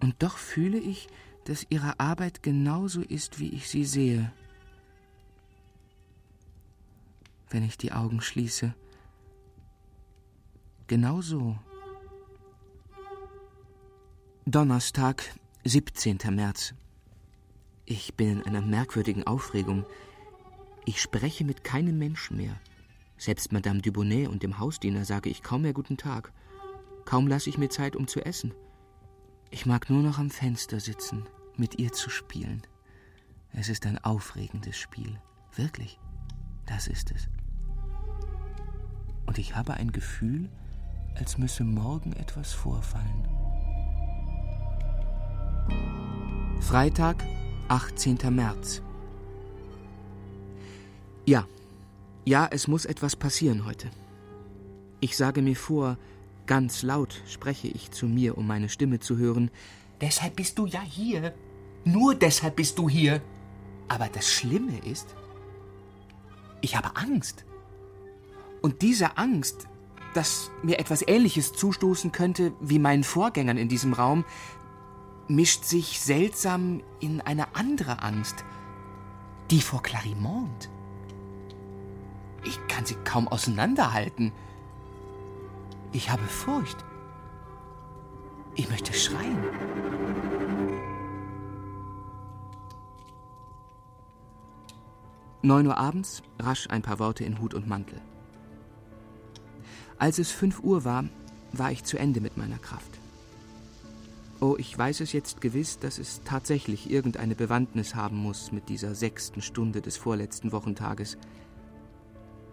Und doch fühle ich, dass ihre Arbeit genauso ist, wie ich sie sehe. Wenn ich die Augen schließe, Genau so. Donnerstag, 17. März. Ich bin in einer merkwürdigen Aufregung. Ich spreche mit keinem Menschen mehr. Selbst Madame Dubonnet und dem Hausdiener sage ich kaum mehr guten Tag. Kaum lasse ich mir Zeit, um zu essen. Ich mag nur noch am Fenster sitzen, mit ihr zu spielen. Es ist ein aufregendes Spiel. Wirklich. Das ist es. Und ich habe ein Gefühl, als müsse morgen etwas vorfallen. Freitag, 18. März. Ja, ja, es muss etwas passieren heute. Ich sage mir vor, ganz laut spreche ich zu mir, um meine Stimme zu hören. Deshalb bist du ja hier. Nur deshalb bist du hier. Aber das Schlimme ist, ich habe Angst. Und diese Angst dass mir etwas Ähnliches zustoßen könnte wie meinen Vorgängern in diesem Raum, mischt sich seltsam in eine andere Angst, die vor Clarimont. Ich kann sie kaum auseinanderhalten. Ich habe Furcht. Ich möchte schreien. Neun Uhr abends, rasch ein paar Worte in Hut und Mantel. Als es fünf Uhr war, war ich zu Ende mit meiner Kraft. Oh, ich weiß es jetzt gewiss, dass es tatsächlich irgendeine Bewandtnis haben muss mit dieser sechsten Stunde des vorletzten Wochentages.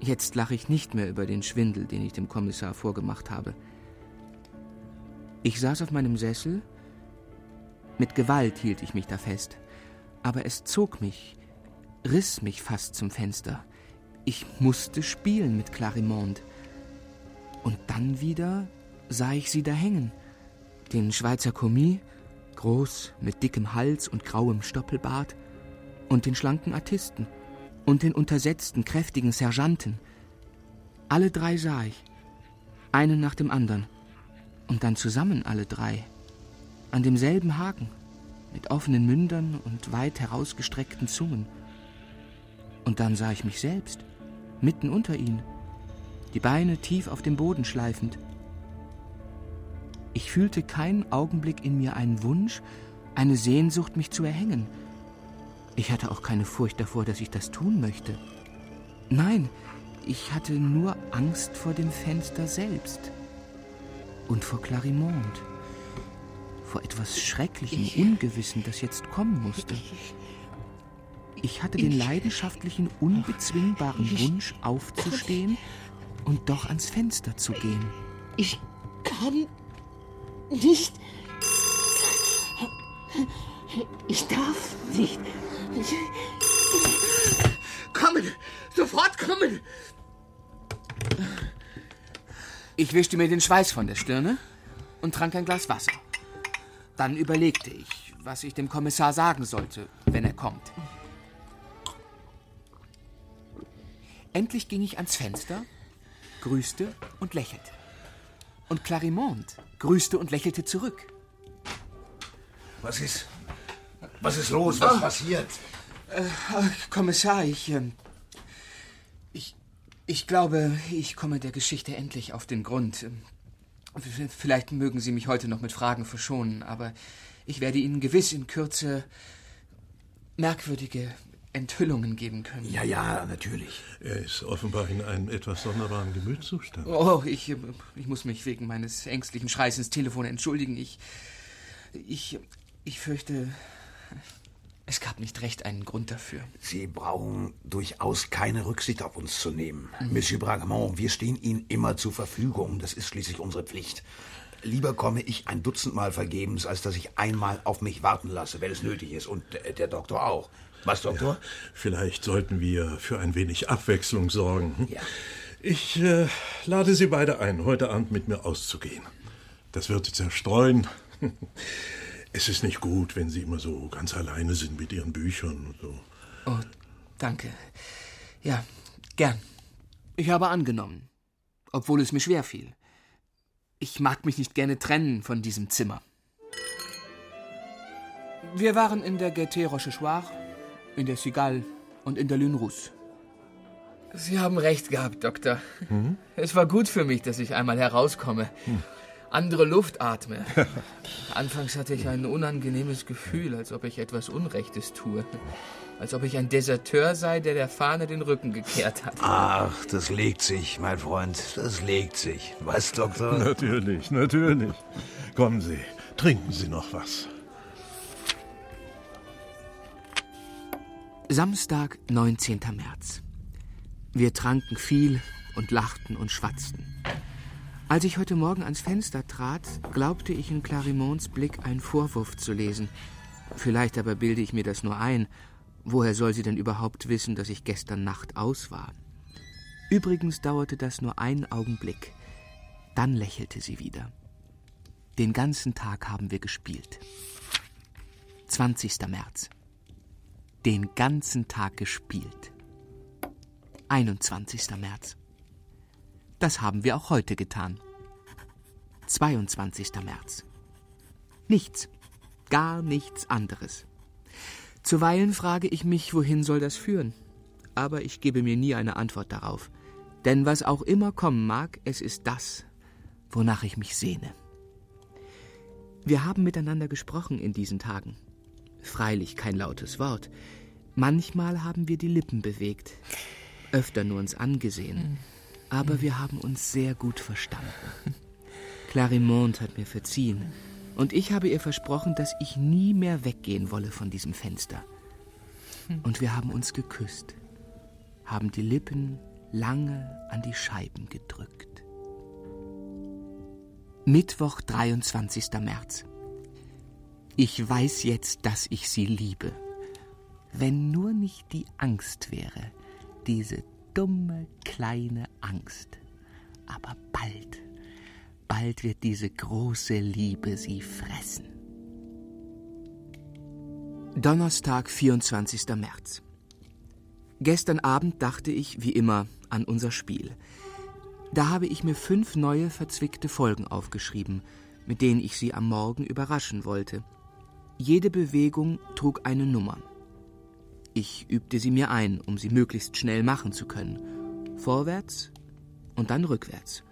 Jetzt lache ich nicht mehr über den Schwindel, den ich dem Kommissar vorgemacht habe. Ich saß auf meinem Sessel, mit Gewalt hielt ich mich da fest, aber es zog mich, riss mich fast zum Fenster. Ich musste spielen mit Clarimond. Und dann wieder sah ich sie da hängen. Den Schweizer Kommis, groß, mit dickem Hals und grauem Stoppelbart, und den schlanken Artisten und den untersetzten, kräftigen Sergeanten. Alle drei sah ich, einen nach dem anderen, und dann zusammen alle drei, an demselben Haken, mit offenen Mündern und weit herausgestreckten Zungen. Und dann sah ich mich selbst, mitten unter ihnen, die Beine tief auf dem Boden schleifend. Ich fühlte keinen Augenblick in mir einen Wunsch, eine Sehnsucht, mich zu erhängen. Ich hatte auch keine Furcht davor, dass ich das tun möchte. Nein, ich hatte nur Angst vor dem Fenster selbst und vor Clarimond, vor etwas Schrecklichem, Ich- Ungewissen, das jetzt kommen musste. Ich hatte den Ich- leidenschaftlichen, unbezwingbaren Wunsch, aufzustehen und doch ans Fenster zu gehen. Ich kann nicht. Ich darf nicht. Ich... Kommen! Sofort kommen! Ich wischte mir den Schweiß von der Stirne und trank ein Glas Wasser. Dann überlegte ich, was ich dem Kommissar sagen sollte, wenn er kommt. Endlich ging ich ans Fenster, grüßte und lächelte. Und Clarimond grüßte und lächelte zurück. Was ist? Was ist los? Was Ah. passiert? Äh, Kommissar, ich, ähm, ich, ich glaube, ich komme der Geschichte endlich auf den Grund. Ähm, Vielleicht mögen Sie mich heute noch mit Fragen verschonen, aber ich werde Ihnen gewiss in Kürze merkwürdige Enthüllungen geben können. Ja, ja, natürlich. Er ist offenbar in einem etwas sonderbaren Gemütszustand. Oh, ich, ähm, ich muss mich wegen meines ängstlichen Schreis ins Telefon entschuldigen. Ich, ich, ich fürchte, es gab nicht recht einen Grund dafür. Sie brauchen durchaus keine Rücksicht auf uns zu nehmen. Mhm. Monsieur Bragamont, wir stehen Ihnen immer zur Verfügung. Das ist schließlich unsere Pflicht. Lieber komme ich ein Dutzendmal vergebens, als dass ich einmal auf mich warten lasse, wenn es nötig ist. Und der, der Doktor auch. Was, Doktor? Vielleicht sollten wir für ein wenig Abwechslung sorgen. hm? Ja. Ich äh, lade Sie beide ein, heute Abend mit mir auszugehen. Das wird Sie zerstreuen. Es ist nicht gut, wenn Sie immer so ganz alleine sind mit Ihren Büchern und so. Oh, danke. Ja, gern. Ich habe angenommen, obwohl es mir schwer fiel. Ich mag mich nicht gerne trennen von diesem Zimmer. Wir waren in der Gaieté Rochechouart, in der Cigale und in der Lune Rousse. Sie haben recht gehabt, Doktor. Hm? Es war gut für mich, dass ich einmal herauskomme. Andere Luft atme. Anfangs hatte ich ein unangenehmes Gefühl, als ob ich etwas Unrechtes tue. Als ob ich ein Deserteur sei, der der Fahne den Rücken gekehrt hat. Ach, das legt sich, mein Freund. Das legt sich. Was, Doktor? Natürlich, natürlich. Kommen Sie, trinken Sie noch was. Samstag, 19. März. Wir tranken viel und lachten und schwatzten. Als ich heute Morgen ans Fenster trat, glaubte ich in Clarimonds Blick einen Vorwurf zu lesen. Vielleicht aber bilde ich mir das nur ein. Woher soll sie denn überhaupt wissen, dass ich gestern Nacht aus war? Übrigens dauerte das nur einen Augenblick. Dann lächelte sie wieder. Den ganzen Tag haben wir gespielt. 20. März. Den ganzen Tag gespielt. 21. März. Das haben wir auch heute getan. 22. März. Nichts. Gar nichts anderes. Zuweilen frage ich mich, wohin soll das führen? Aber ich gebe mir nie eine Antwort darauf. Denn was auch immer kommen mag, es ist das, wonach ich mich sehne. Wir haben miteinander gesprochen in diesen Tagen. Freilich kein lautes Wort. Manchmal haben wir die Lippen bewegt, öfter nur uns angesehen, aber wir haben uns sehr gut verstanden. Clarimont hat mir verziehen und ich habe ihr versprochen, dass ich nie mehr weggehen wolle von diesem Fenster. Und wir haben uns geküsst, haben die Lippen lange an die Scheiben gedrückt. Mittwoch, 23. März. Ich weiß jetzt, dass ich sie liebe. Wenn nur nicht die Angst wäre, diese dumme kleine Angst. Aber bald, bald wird diese große Liebe sie fressen. Donnerstag, 24. März. Gestern Abend dachte ich, wie immer, an unser Spiel. Da habe ich mir fünf neue verzwickte Folgen aufgeschrieben, mit denen ich Sie am Morgen überraschen wollte. Jede Bewegung trug eine Nummer. Ich übte sie mir ein, um sie möglichst schnell machen zu können. Vorwärts und dann rückwärts.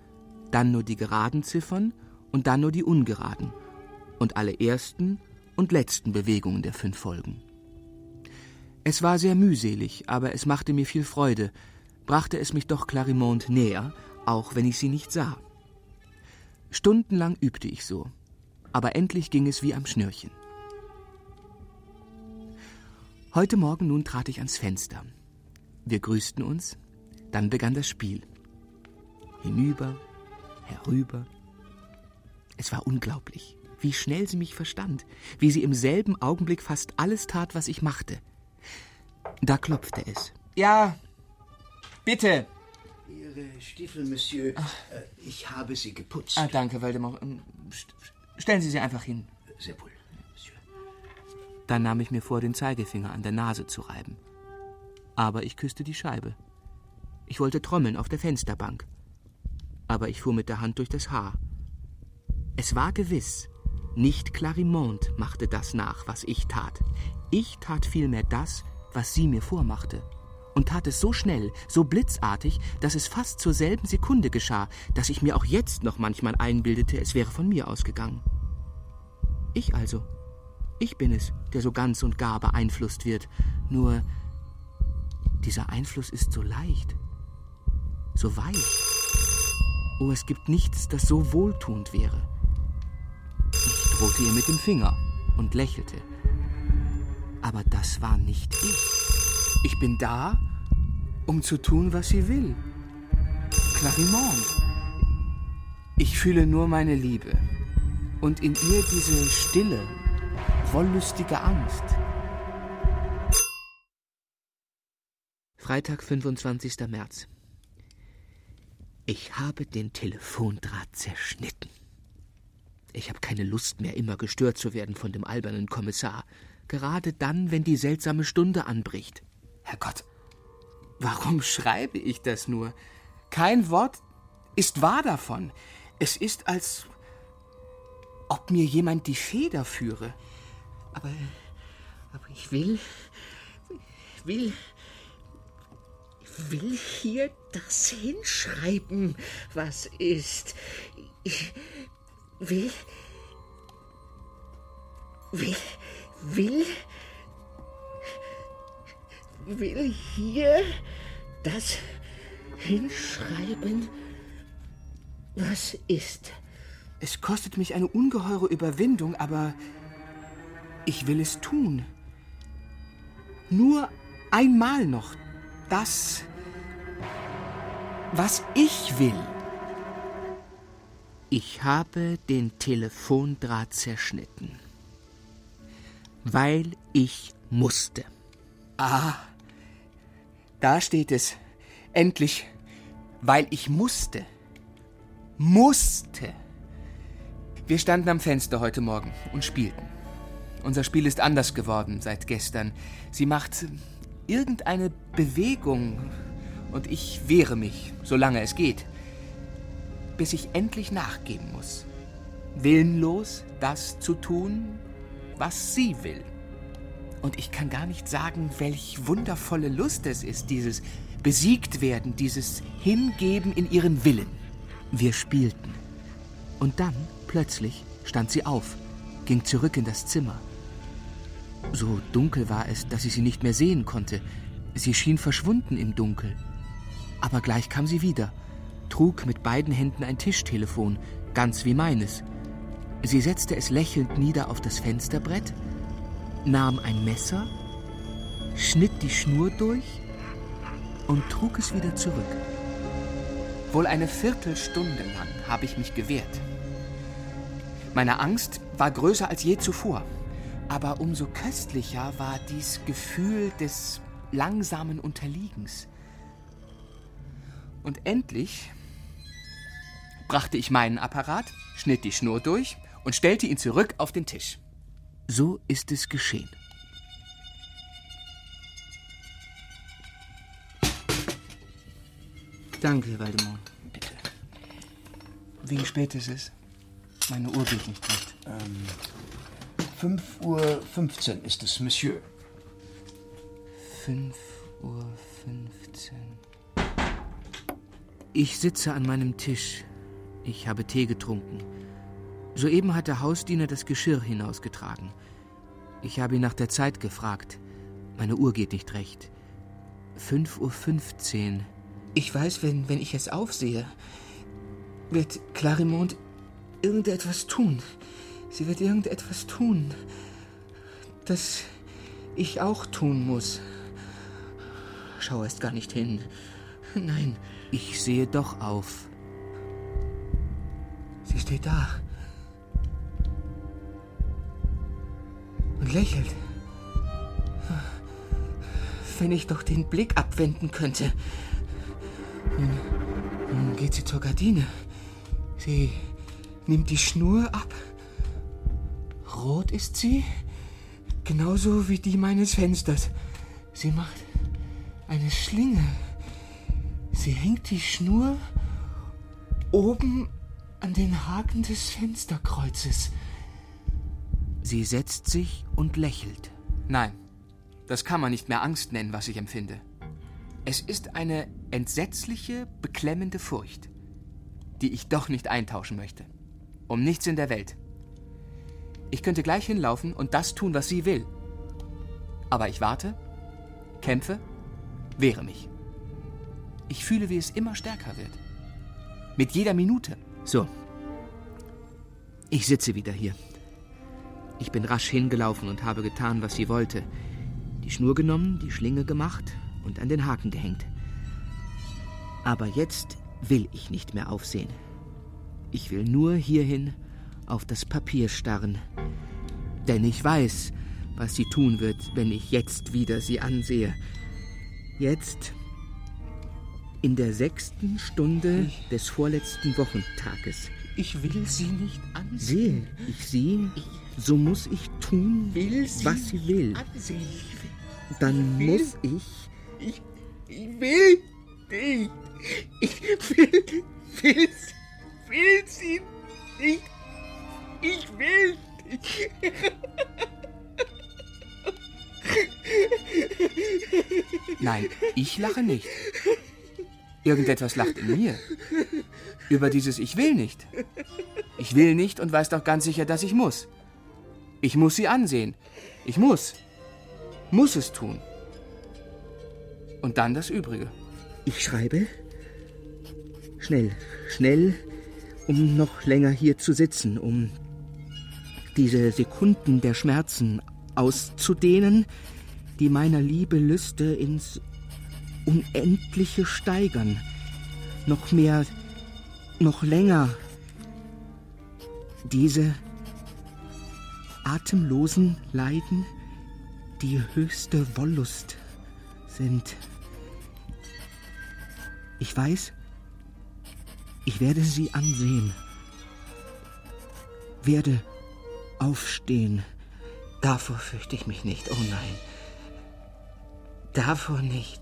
Dann nur die geraden Ziffern und dann nur die ungeraden. Und alle ersten und letzten Bewegungen der fünf Folgen. Es war sehr mühselig, aber es machte mir viel Freude, brachte es mich doch Clarimont näher, auch wenn ich sie nicht sah. Stundenlang übte ich so, aber endlich ging es wie am Schnürchen. Heute Morgen nun trat ich ans Fenster. Wir grüßten uns, dann begann das Spiel. Hinüber, herüber. Es war unglaublich, wie schnell sie mich verstand, wie sie im selben Augenblick fast alles tat, was ich machte. Da klopfte es. Ja, bitte. Ihre Stiefel, Monsieur. Äh, Ich habe sie geputzt. Ah, danke, Waldemar. Ähm, st- Stellen Sie sie einfach hin. Sehr wohl. Dann nahm ich mir vor, den Zeigefinger an der Nase zu reiben. Aber ich küsste die Scheibe. Ich wollte trommeln auf der Fensterbank. Aber ich fuhr mit der Hand durch das Haar. Es war gewiss, nicht Clarimont machte das nach, was ich tat. Ich tat vielmehr das, was sie mir vormachte. Und tat es so schnell, so blitzartig, dass es fast zur selben Sekunde geschah, dass ich mir auch jetzt noch manchmal einbildete, es wäre von mir ausgegangen. Ich also. Ich bin es, der so ganz und gar beeinflusst wird. Nur dieser Einfluss ist so leicht, so weich. Oh, es gibt nichts, das so wohltuend wäre. Ich drohte ihr mit dem Finger und lächelte. Aber das war nicht ich. Ich bin da, um zu tun, was sie will. Clarimont. Ich fühle nur meine Liebe. Und in ihr diese stille, wollüstige Angst. Freitag, 25. März. Ich habe den Telefondraht zerschnitten. Ich habe keine Lust mehr, immer gestört zu werden von dem albernen Kommissar. Gerade dann, wenn die seltsame Stunde anbricht. Herrgott, warum schreibe ich das nur? Kein Wort ist wahr davon. Es ist, als ob mir jemand die Feder führe. Aber, aber ich will, will, will hier das hinschreiben, was ist. Ich will, will, will, will hier das hinschreiben, was ist. Es kostet mich eine ungeheure Überwindung, aber ich will es tun. Nur einmal noch das, was ich will. Ich habe den Telefondraht zerschnitten, weil ich musste. Ah, da steht es. Endlich, weil ich musste. Musste. Wir standen am Fenster heute Morgen und spielten. Unser Spiel ist anders geworden seit gestern. Sie macht irgendeine Bewegung und ich wehre mich, solange es geht, bis ich endlich nachgeben muss. Willenlos das zu tun, was sie will. Und ich kann gar nicht sagen, welch wundervolle Lust es ist, dieses besiegt werden, dieses Hingeben in ihren Willen. Wir spielten. Und dann, plötzlich, stand sie auf, ging zurück in das Zimmer. So dunkel war es, dass ich sie nicht mehr sehen konnte. Sie schien verschwunden im Dunkel. Aber gleich kam sie wieder, trug mit beiden Händen ein Tischtelefon, ganz wie meines. Sie setzte es lächelnd nieder auf das Fensterbrett, nahm ein Messer, schnitt die Schnur durch und trug es wieder zurück. Wohl eine Viertelstunde lang habe ich mich gewehrt. Meine Angst war größer als je zuvor, aber umso köstlicher war dies Gefühl des langsamen Unterliegens. Und endlich brachte ich meinen Apparat, schnitt die Schnur durch und stellte ihn zurück auf den Tisch. So ist es geschehen. Danke, Waldemar. Bitte. Wie spät ist es? Meine Uhr geht nicht recht. Ähm, 5 Uhr 15 ist es, Monsieur. 5 Uhr 15. Ich sitze an meinem Tisch. Ich habe Tee getrunken. Soeben hat der Hausdiener das Geschirr hinausgetragen. Ich habe ihn nach der Zeit gefragt. Meine Uhr geht nicht recht. 5 Uhr 15. Ich weiß, wenn, wenn ich es aufsehe, wird Clarimont irgendetwas tun. Sie wird irgendetwas tun, das ich auch tun muss. Schau erst gar nicht hin. Nein, ich sehe doch auf. Sie steht da. Und lächelt. Wenn ich doch den Blick abwenden könnte. Nun, nun geht sie zur Gardine. Sie nimmt die Schnur ab. Rot ist sie, genauso wie die meines Fensters. Sie macht eine Schlinge. Sie hängt die Schnur oben an den Haken des Fensterkreuzes. Sie setzt sich und lächelt. Nein, das kann man nicht mehr Angst nennen, was ich empfinde. Es ist eine entsetzliche, beklemmende Furcht, die ich doch nicht eintauschen möchte. Um nichts in der Welt. Ich könnte gleich hinlaufen und das tun, was sie will. Aber ich warte, kämpfe, wehre mich. Ich fühle, wie es immer stärker wird. Mit jeder Minute. So. Ich sitze wieder hier. Ich bin rasch hingelaufen und habe getan, was sie wollte. Die Schnur genommen, die Schlinge gemacht und an den Haken gehängt. Aber jetzt will ich nicht mehr aufsehen. Ich will nur hierhin auf das Papier starren. Denn ich weiß, was sie tun wird, wenn ich jetzt wieder sie ansehe. Jetzt, in der sechsten Stunde ich, des vorletzten Wochentages. Ich will sie nicht ansehen. Sehe ich sie, so muss ich tun, sie was sie will. Ansehen. Dann ich muss ich. Ich, ich will nicht. Ich will, will, will sie nicht. Ich will nicht. Nein, ich lache nicht. Irgendetwas lacht in mir. Über dieses Ich will nicht. Ich will nicht und weiß doch ganz sicher, dass ich muss. Ich muss sie ansehen. Ich muss. Muss es tun. Und dann das Übrige. Ich schreibe. Schnell, schnell, um noch länger hier zu sitzen, um diese Sekunden der Schmerzen auszudehnen, die meiner Liebe Lüste ins Unendliche steigern. Noch mehr, noch länger. Diese atemlosen Leiden, die höchste Wollust sind. Ich weiß, ich werde sie ansehen, werde aufstehen. Davor fürchte ich mich nicht, oh nein. Davor nicht.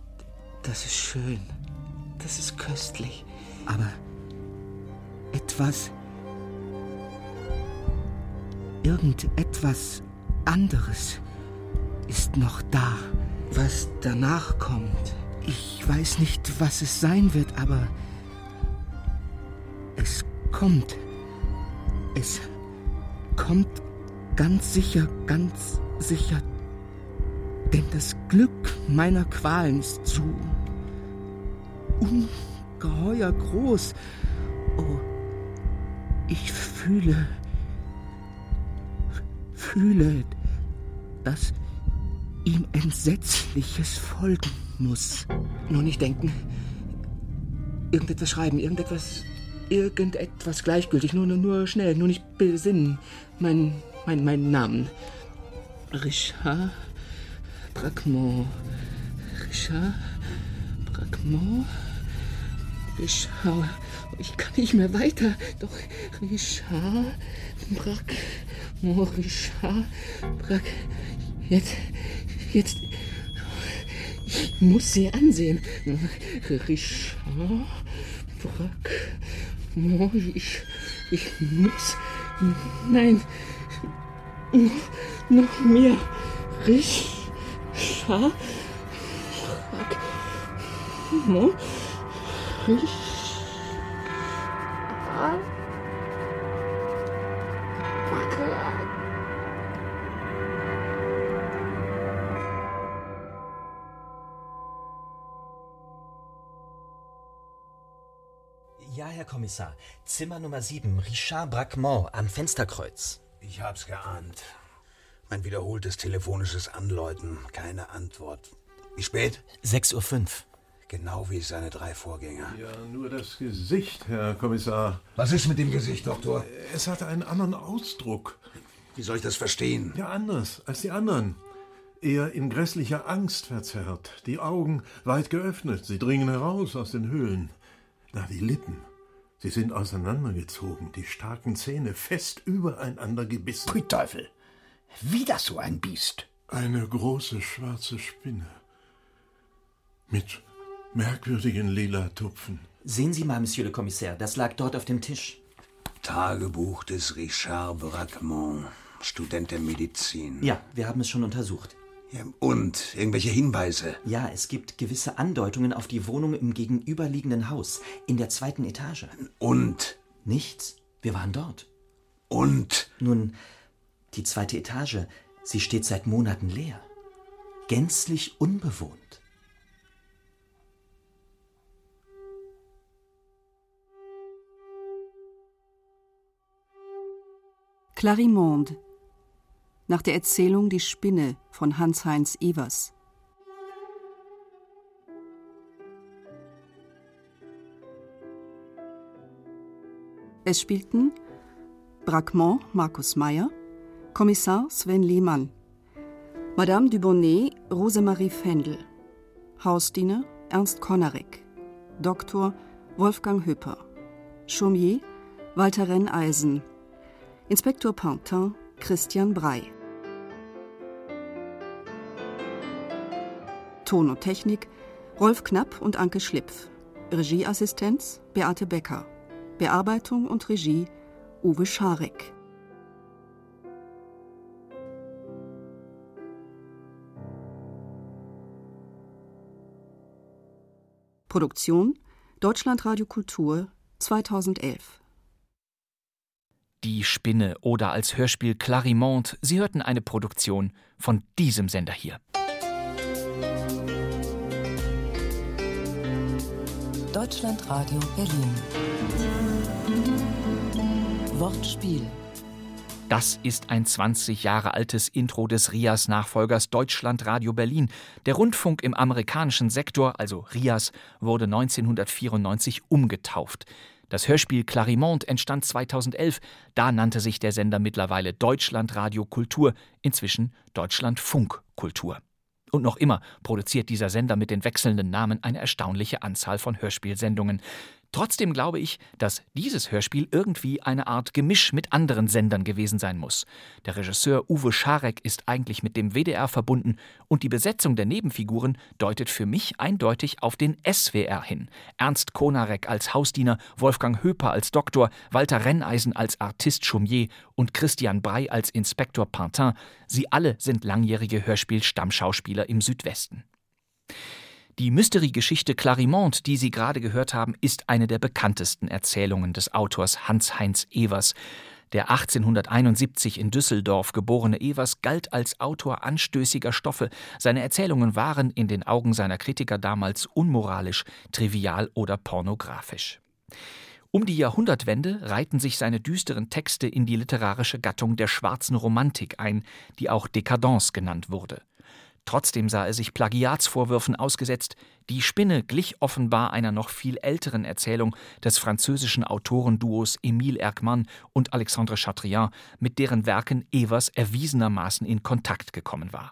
Das ist schön. Das ist köstlich. Aber etwas. Irgendetwas anderes ist noch da. Was danach kommt. Ich weiß nicht, was es sein wird, aber es kommt. Es kommt ganz sicher, ganz sicher Denn das Glück meiner Qualen ist zu ungeheuer groß. Oh, ich fühle, fühle, dass ihm Entsetzliches folgen muss. Nur nicht denken, irgendetwas schreiben, irgendetwas, irgendetwas gleichgültig, nur, nur, nur schnell, nur nicht besinnen. Mein, mein, mein Namen. Richard Brackmont. Richard Brackmont. Richard. Ich kann nicht mehr weiter. Doch Richard Brackmont. Richard Brack. Jetzt. Jetzt. Ich muss sie ansehen. Richard Brackmont. Ich. Ich muss. Nein. Noch mehr. Richard Brackmont. Richard. Ja, Herr Kommissar. Zimmer Nummer 7, Richard Braquemont am Fensterkreuz. Ich hab's geahnt. Mein wiederholtes telefonisches Anläuten, keine Antwort. Wie spät? 6.05 Uhr. Genau wie seine drei Vorgänger. Ja, nur das Gesicht, Herr Kommissar. Was ist mit dem Gesicht, Doktor? Es hat einen anderen Ausdruck. Wie soll ich das verstehen? Ja, anders als die anderen. Eher in grässlicher Angst verzerrt, die Augen weit geöffnet, sie dringen heraus aus den Höhlen. Na, die Lippen. Sie sind auseinandergezogen, die starken Zähne fest übereinander gebissen. Pui Teufel! Wieder so ein Biest. Eine große schwarze Spinne. Mit merkwürdigen lila Tupfen. Sehen Sie mal, Monsieur le Commissaire, das lag dort auf dem Tisch. Tagebuch des Richard Braquemont, Student der Medizin. Ja, wir haben es schon untersucht. Ja, und irgendwelche Hinweise? Ja, es gibt gewisse Andeutungen auf die Wohnung im gegenüberliegenden Haus, in der zweiten Etage. Und? Nichts. Wir waren dort. Und? Nun, die zweite Etage, sie steht seit Monaten leer. Gänzlich unbewohnt. Clarimonde. Nach der Erzählung Die Spinne von Hans-Heinz Evers. Es spielten Braquemont Markus Meyer, Kommissar Sven Lehmann, Madame Dubonnet Rosemarie Fendel, Hausdiener Ernst Konarek, Doktor Wolfgang Hüpper, Chaumier Walter Renneisen, Inspektor Pantin Christian Brey. Ton und Technik Rolf Knapp und Anke Schlipf. Regieassistenz Beate Becker. Bearbeitung und Regie Uwe Scharek. Produktion Deutschlandradio Kultur 2011 Die Spinne oder als Hörspiel Clarimont, Sie hörten eine Produktion von diesem Sender hier. Deutschlandradio Berlin. Wortspiel. Das ist ein 20 Jahre altes Intro des RIAS-Nachfolgers Deutschlandradio Berlin. Der Rundfunk im amerikanischen Sektor, also RIAS, wurde 1994 umgetauft. Das Hörspiel Clarimont entstand 2011. Da nannte sich der Sender mittlerweile Deutschlandradio Kultur, inzwischen Deutschlandfunk Kultur. Und noch immer produziert dieser Sender mit den wechselnden Namen eine erstaunliche Anzahl von Hörspielsendungen. Trotzdem glaube ich, dass dieses Hörspiel irgendwie eine Art Gemisch mit anderen Sendern gewesen sein muss. Der Regisseur Uwe Scharek ist eigentlich mit dem WDR verbunden und die Besetzung der Nebenfiguren deutet für mich eindeutig auf den SWR hin. Ernst Konarek als Hausdiener, Wolfgang Höper als Doktor, Walter Renneisen als Artist Chaumier und Christian Brey als Inspektor Pantin. Sie alle sind langjährige Hörspiel-Stammschauspieler im Südwesten. Die Mystery-Geschichte Clarimont, die Sie gerade gehört haben, ist eine der bekanntesten Erzählungen des Autors Hans-Heinz Evers. Der 1871 in Düsseldorf geborene Evers galt als Autor anstößiger Stoffe. Seine Erzählungen waren in den Augen seiner Kritiker damals unmoralisch, trivial oder pornografisch. Um die Jahrhundertwende reihten sich seine düsteren Texte in die literarische Gattung der schwarzen Romantik ein, die auch Dekadence genannt wurde. Trotzdem sah er sich Plagiatsvorwürfen ausgesetzt. Die Spinne glich offenbar einer noch viel älteren Erzählung des französischen Autorenduos Émile Erckmann und Alexandre Chatrian, mit deren Werken Evers erwiesenermaßen in Kontakt gekommen war.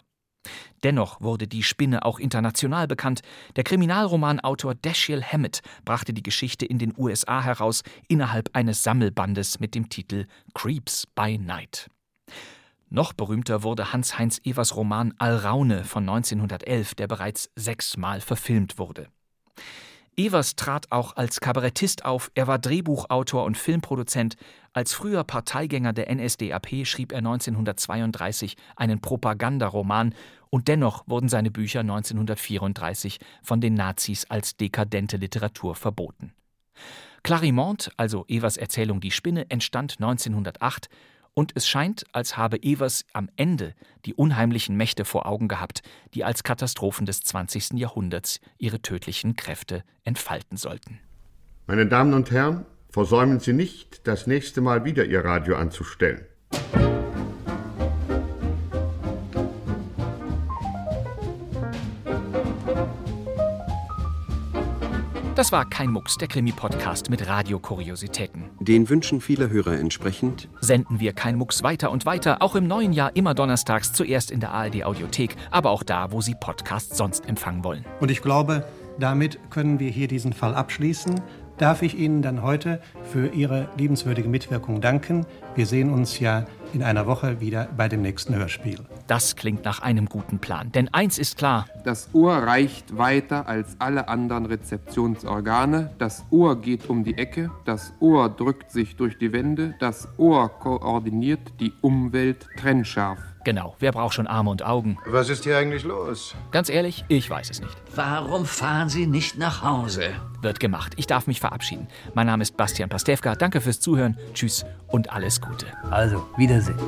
Dennoch wurde die Spinne auch international bekannt. Der Kriminalromanautor Dashiell Hammett brachte die Geschichte in den USA heraus innerhalb eines Sammelbandes mit dem Titel Creeps by Night. Noch berühmter wurde Hans-Heinz Evers Roman Alraune von 1911, der bereits sechsmal verfilmt wurde. Evers trat auch als Kabarettist auf, er war Drehbuchautor und Filmproduzent. Als früher Parteigänger der NSDAP schrieb er 1932 einen Propagandaroman und dennoch wurden seine Bücher 1934 von den Nazis als dekadente Literatur verboten. Clarimont, also Evers Erzählung Die Spinne, entstand 1908 und es scheint, als habe Evers am Ende die unheimlichen Mächte vor Augen gehabt, die als Katastrophen des 20. Jahrhunderts ihre tödlichen Kräfte entfalten sollten. Meine Damen und Herren, versäumen Sie nicht, das nächste Mal wieder Ihr Radio anzustellen. Das war kein Mucks, der Krimi-Podcast mit Radiokuriositäten. Den Wünschen vieler Hörer entsprechend Senden wir kein Mucks weiter und weiter, auch im neuen Jahr immer donnerstags, zuerst in der ARD-Audiothek, aber auch da, wo Sie Podcasts sonst empfangen wollen. Und ich glaube, damit können wir hier diesen Fall abschließen. Darf ich Ihnen dann heute für Ihre liebenswürdige Mitwirkung danken. Wir sehen uns ja in einer Woche wieder bei dem nächsten Hörspiel. Das klingt nach einem guten Plan. Denn eins ist klar: Das Ohr reicht weiter als alle anderen Rezeptionsorgane. Das Ohr geht um die Ecke. Das Ohr drückt sich durch die Wände. Das Ohr koordiniert die Umwelt trennscharf. Genau, wer braucht schon Arme und Augen? Was ist hier eigentlich los? Ganz ehrlich, ich weiß es nicht. Warum fahren Sie nicht nach Hause? Wird gemacht. Ich darf mich verabschieden. Mein Name ist Bastian Pastewka. Danke fürs Zuhören. Tschüss und alles Gute. Also, Wiedersehen.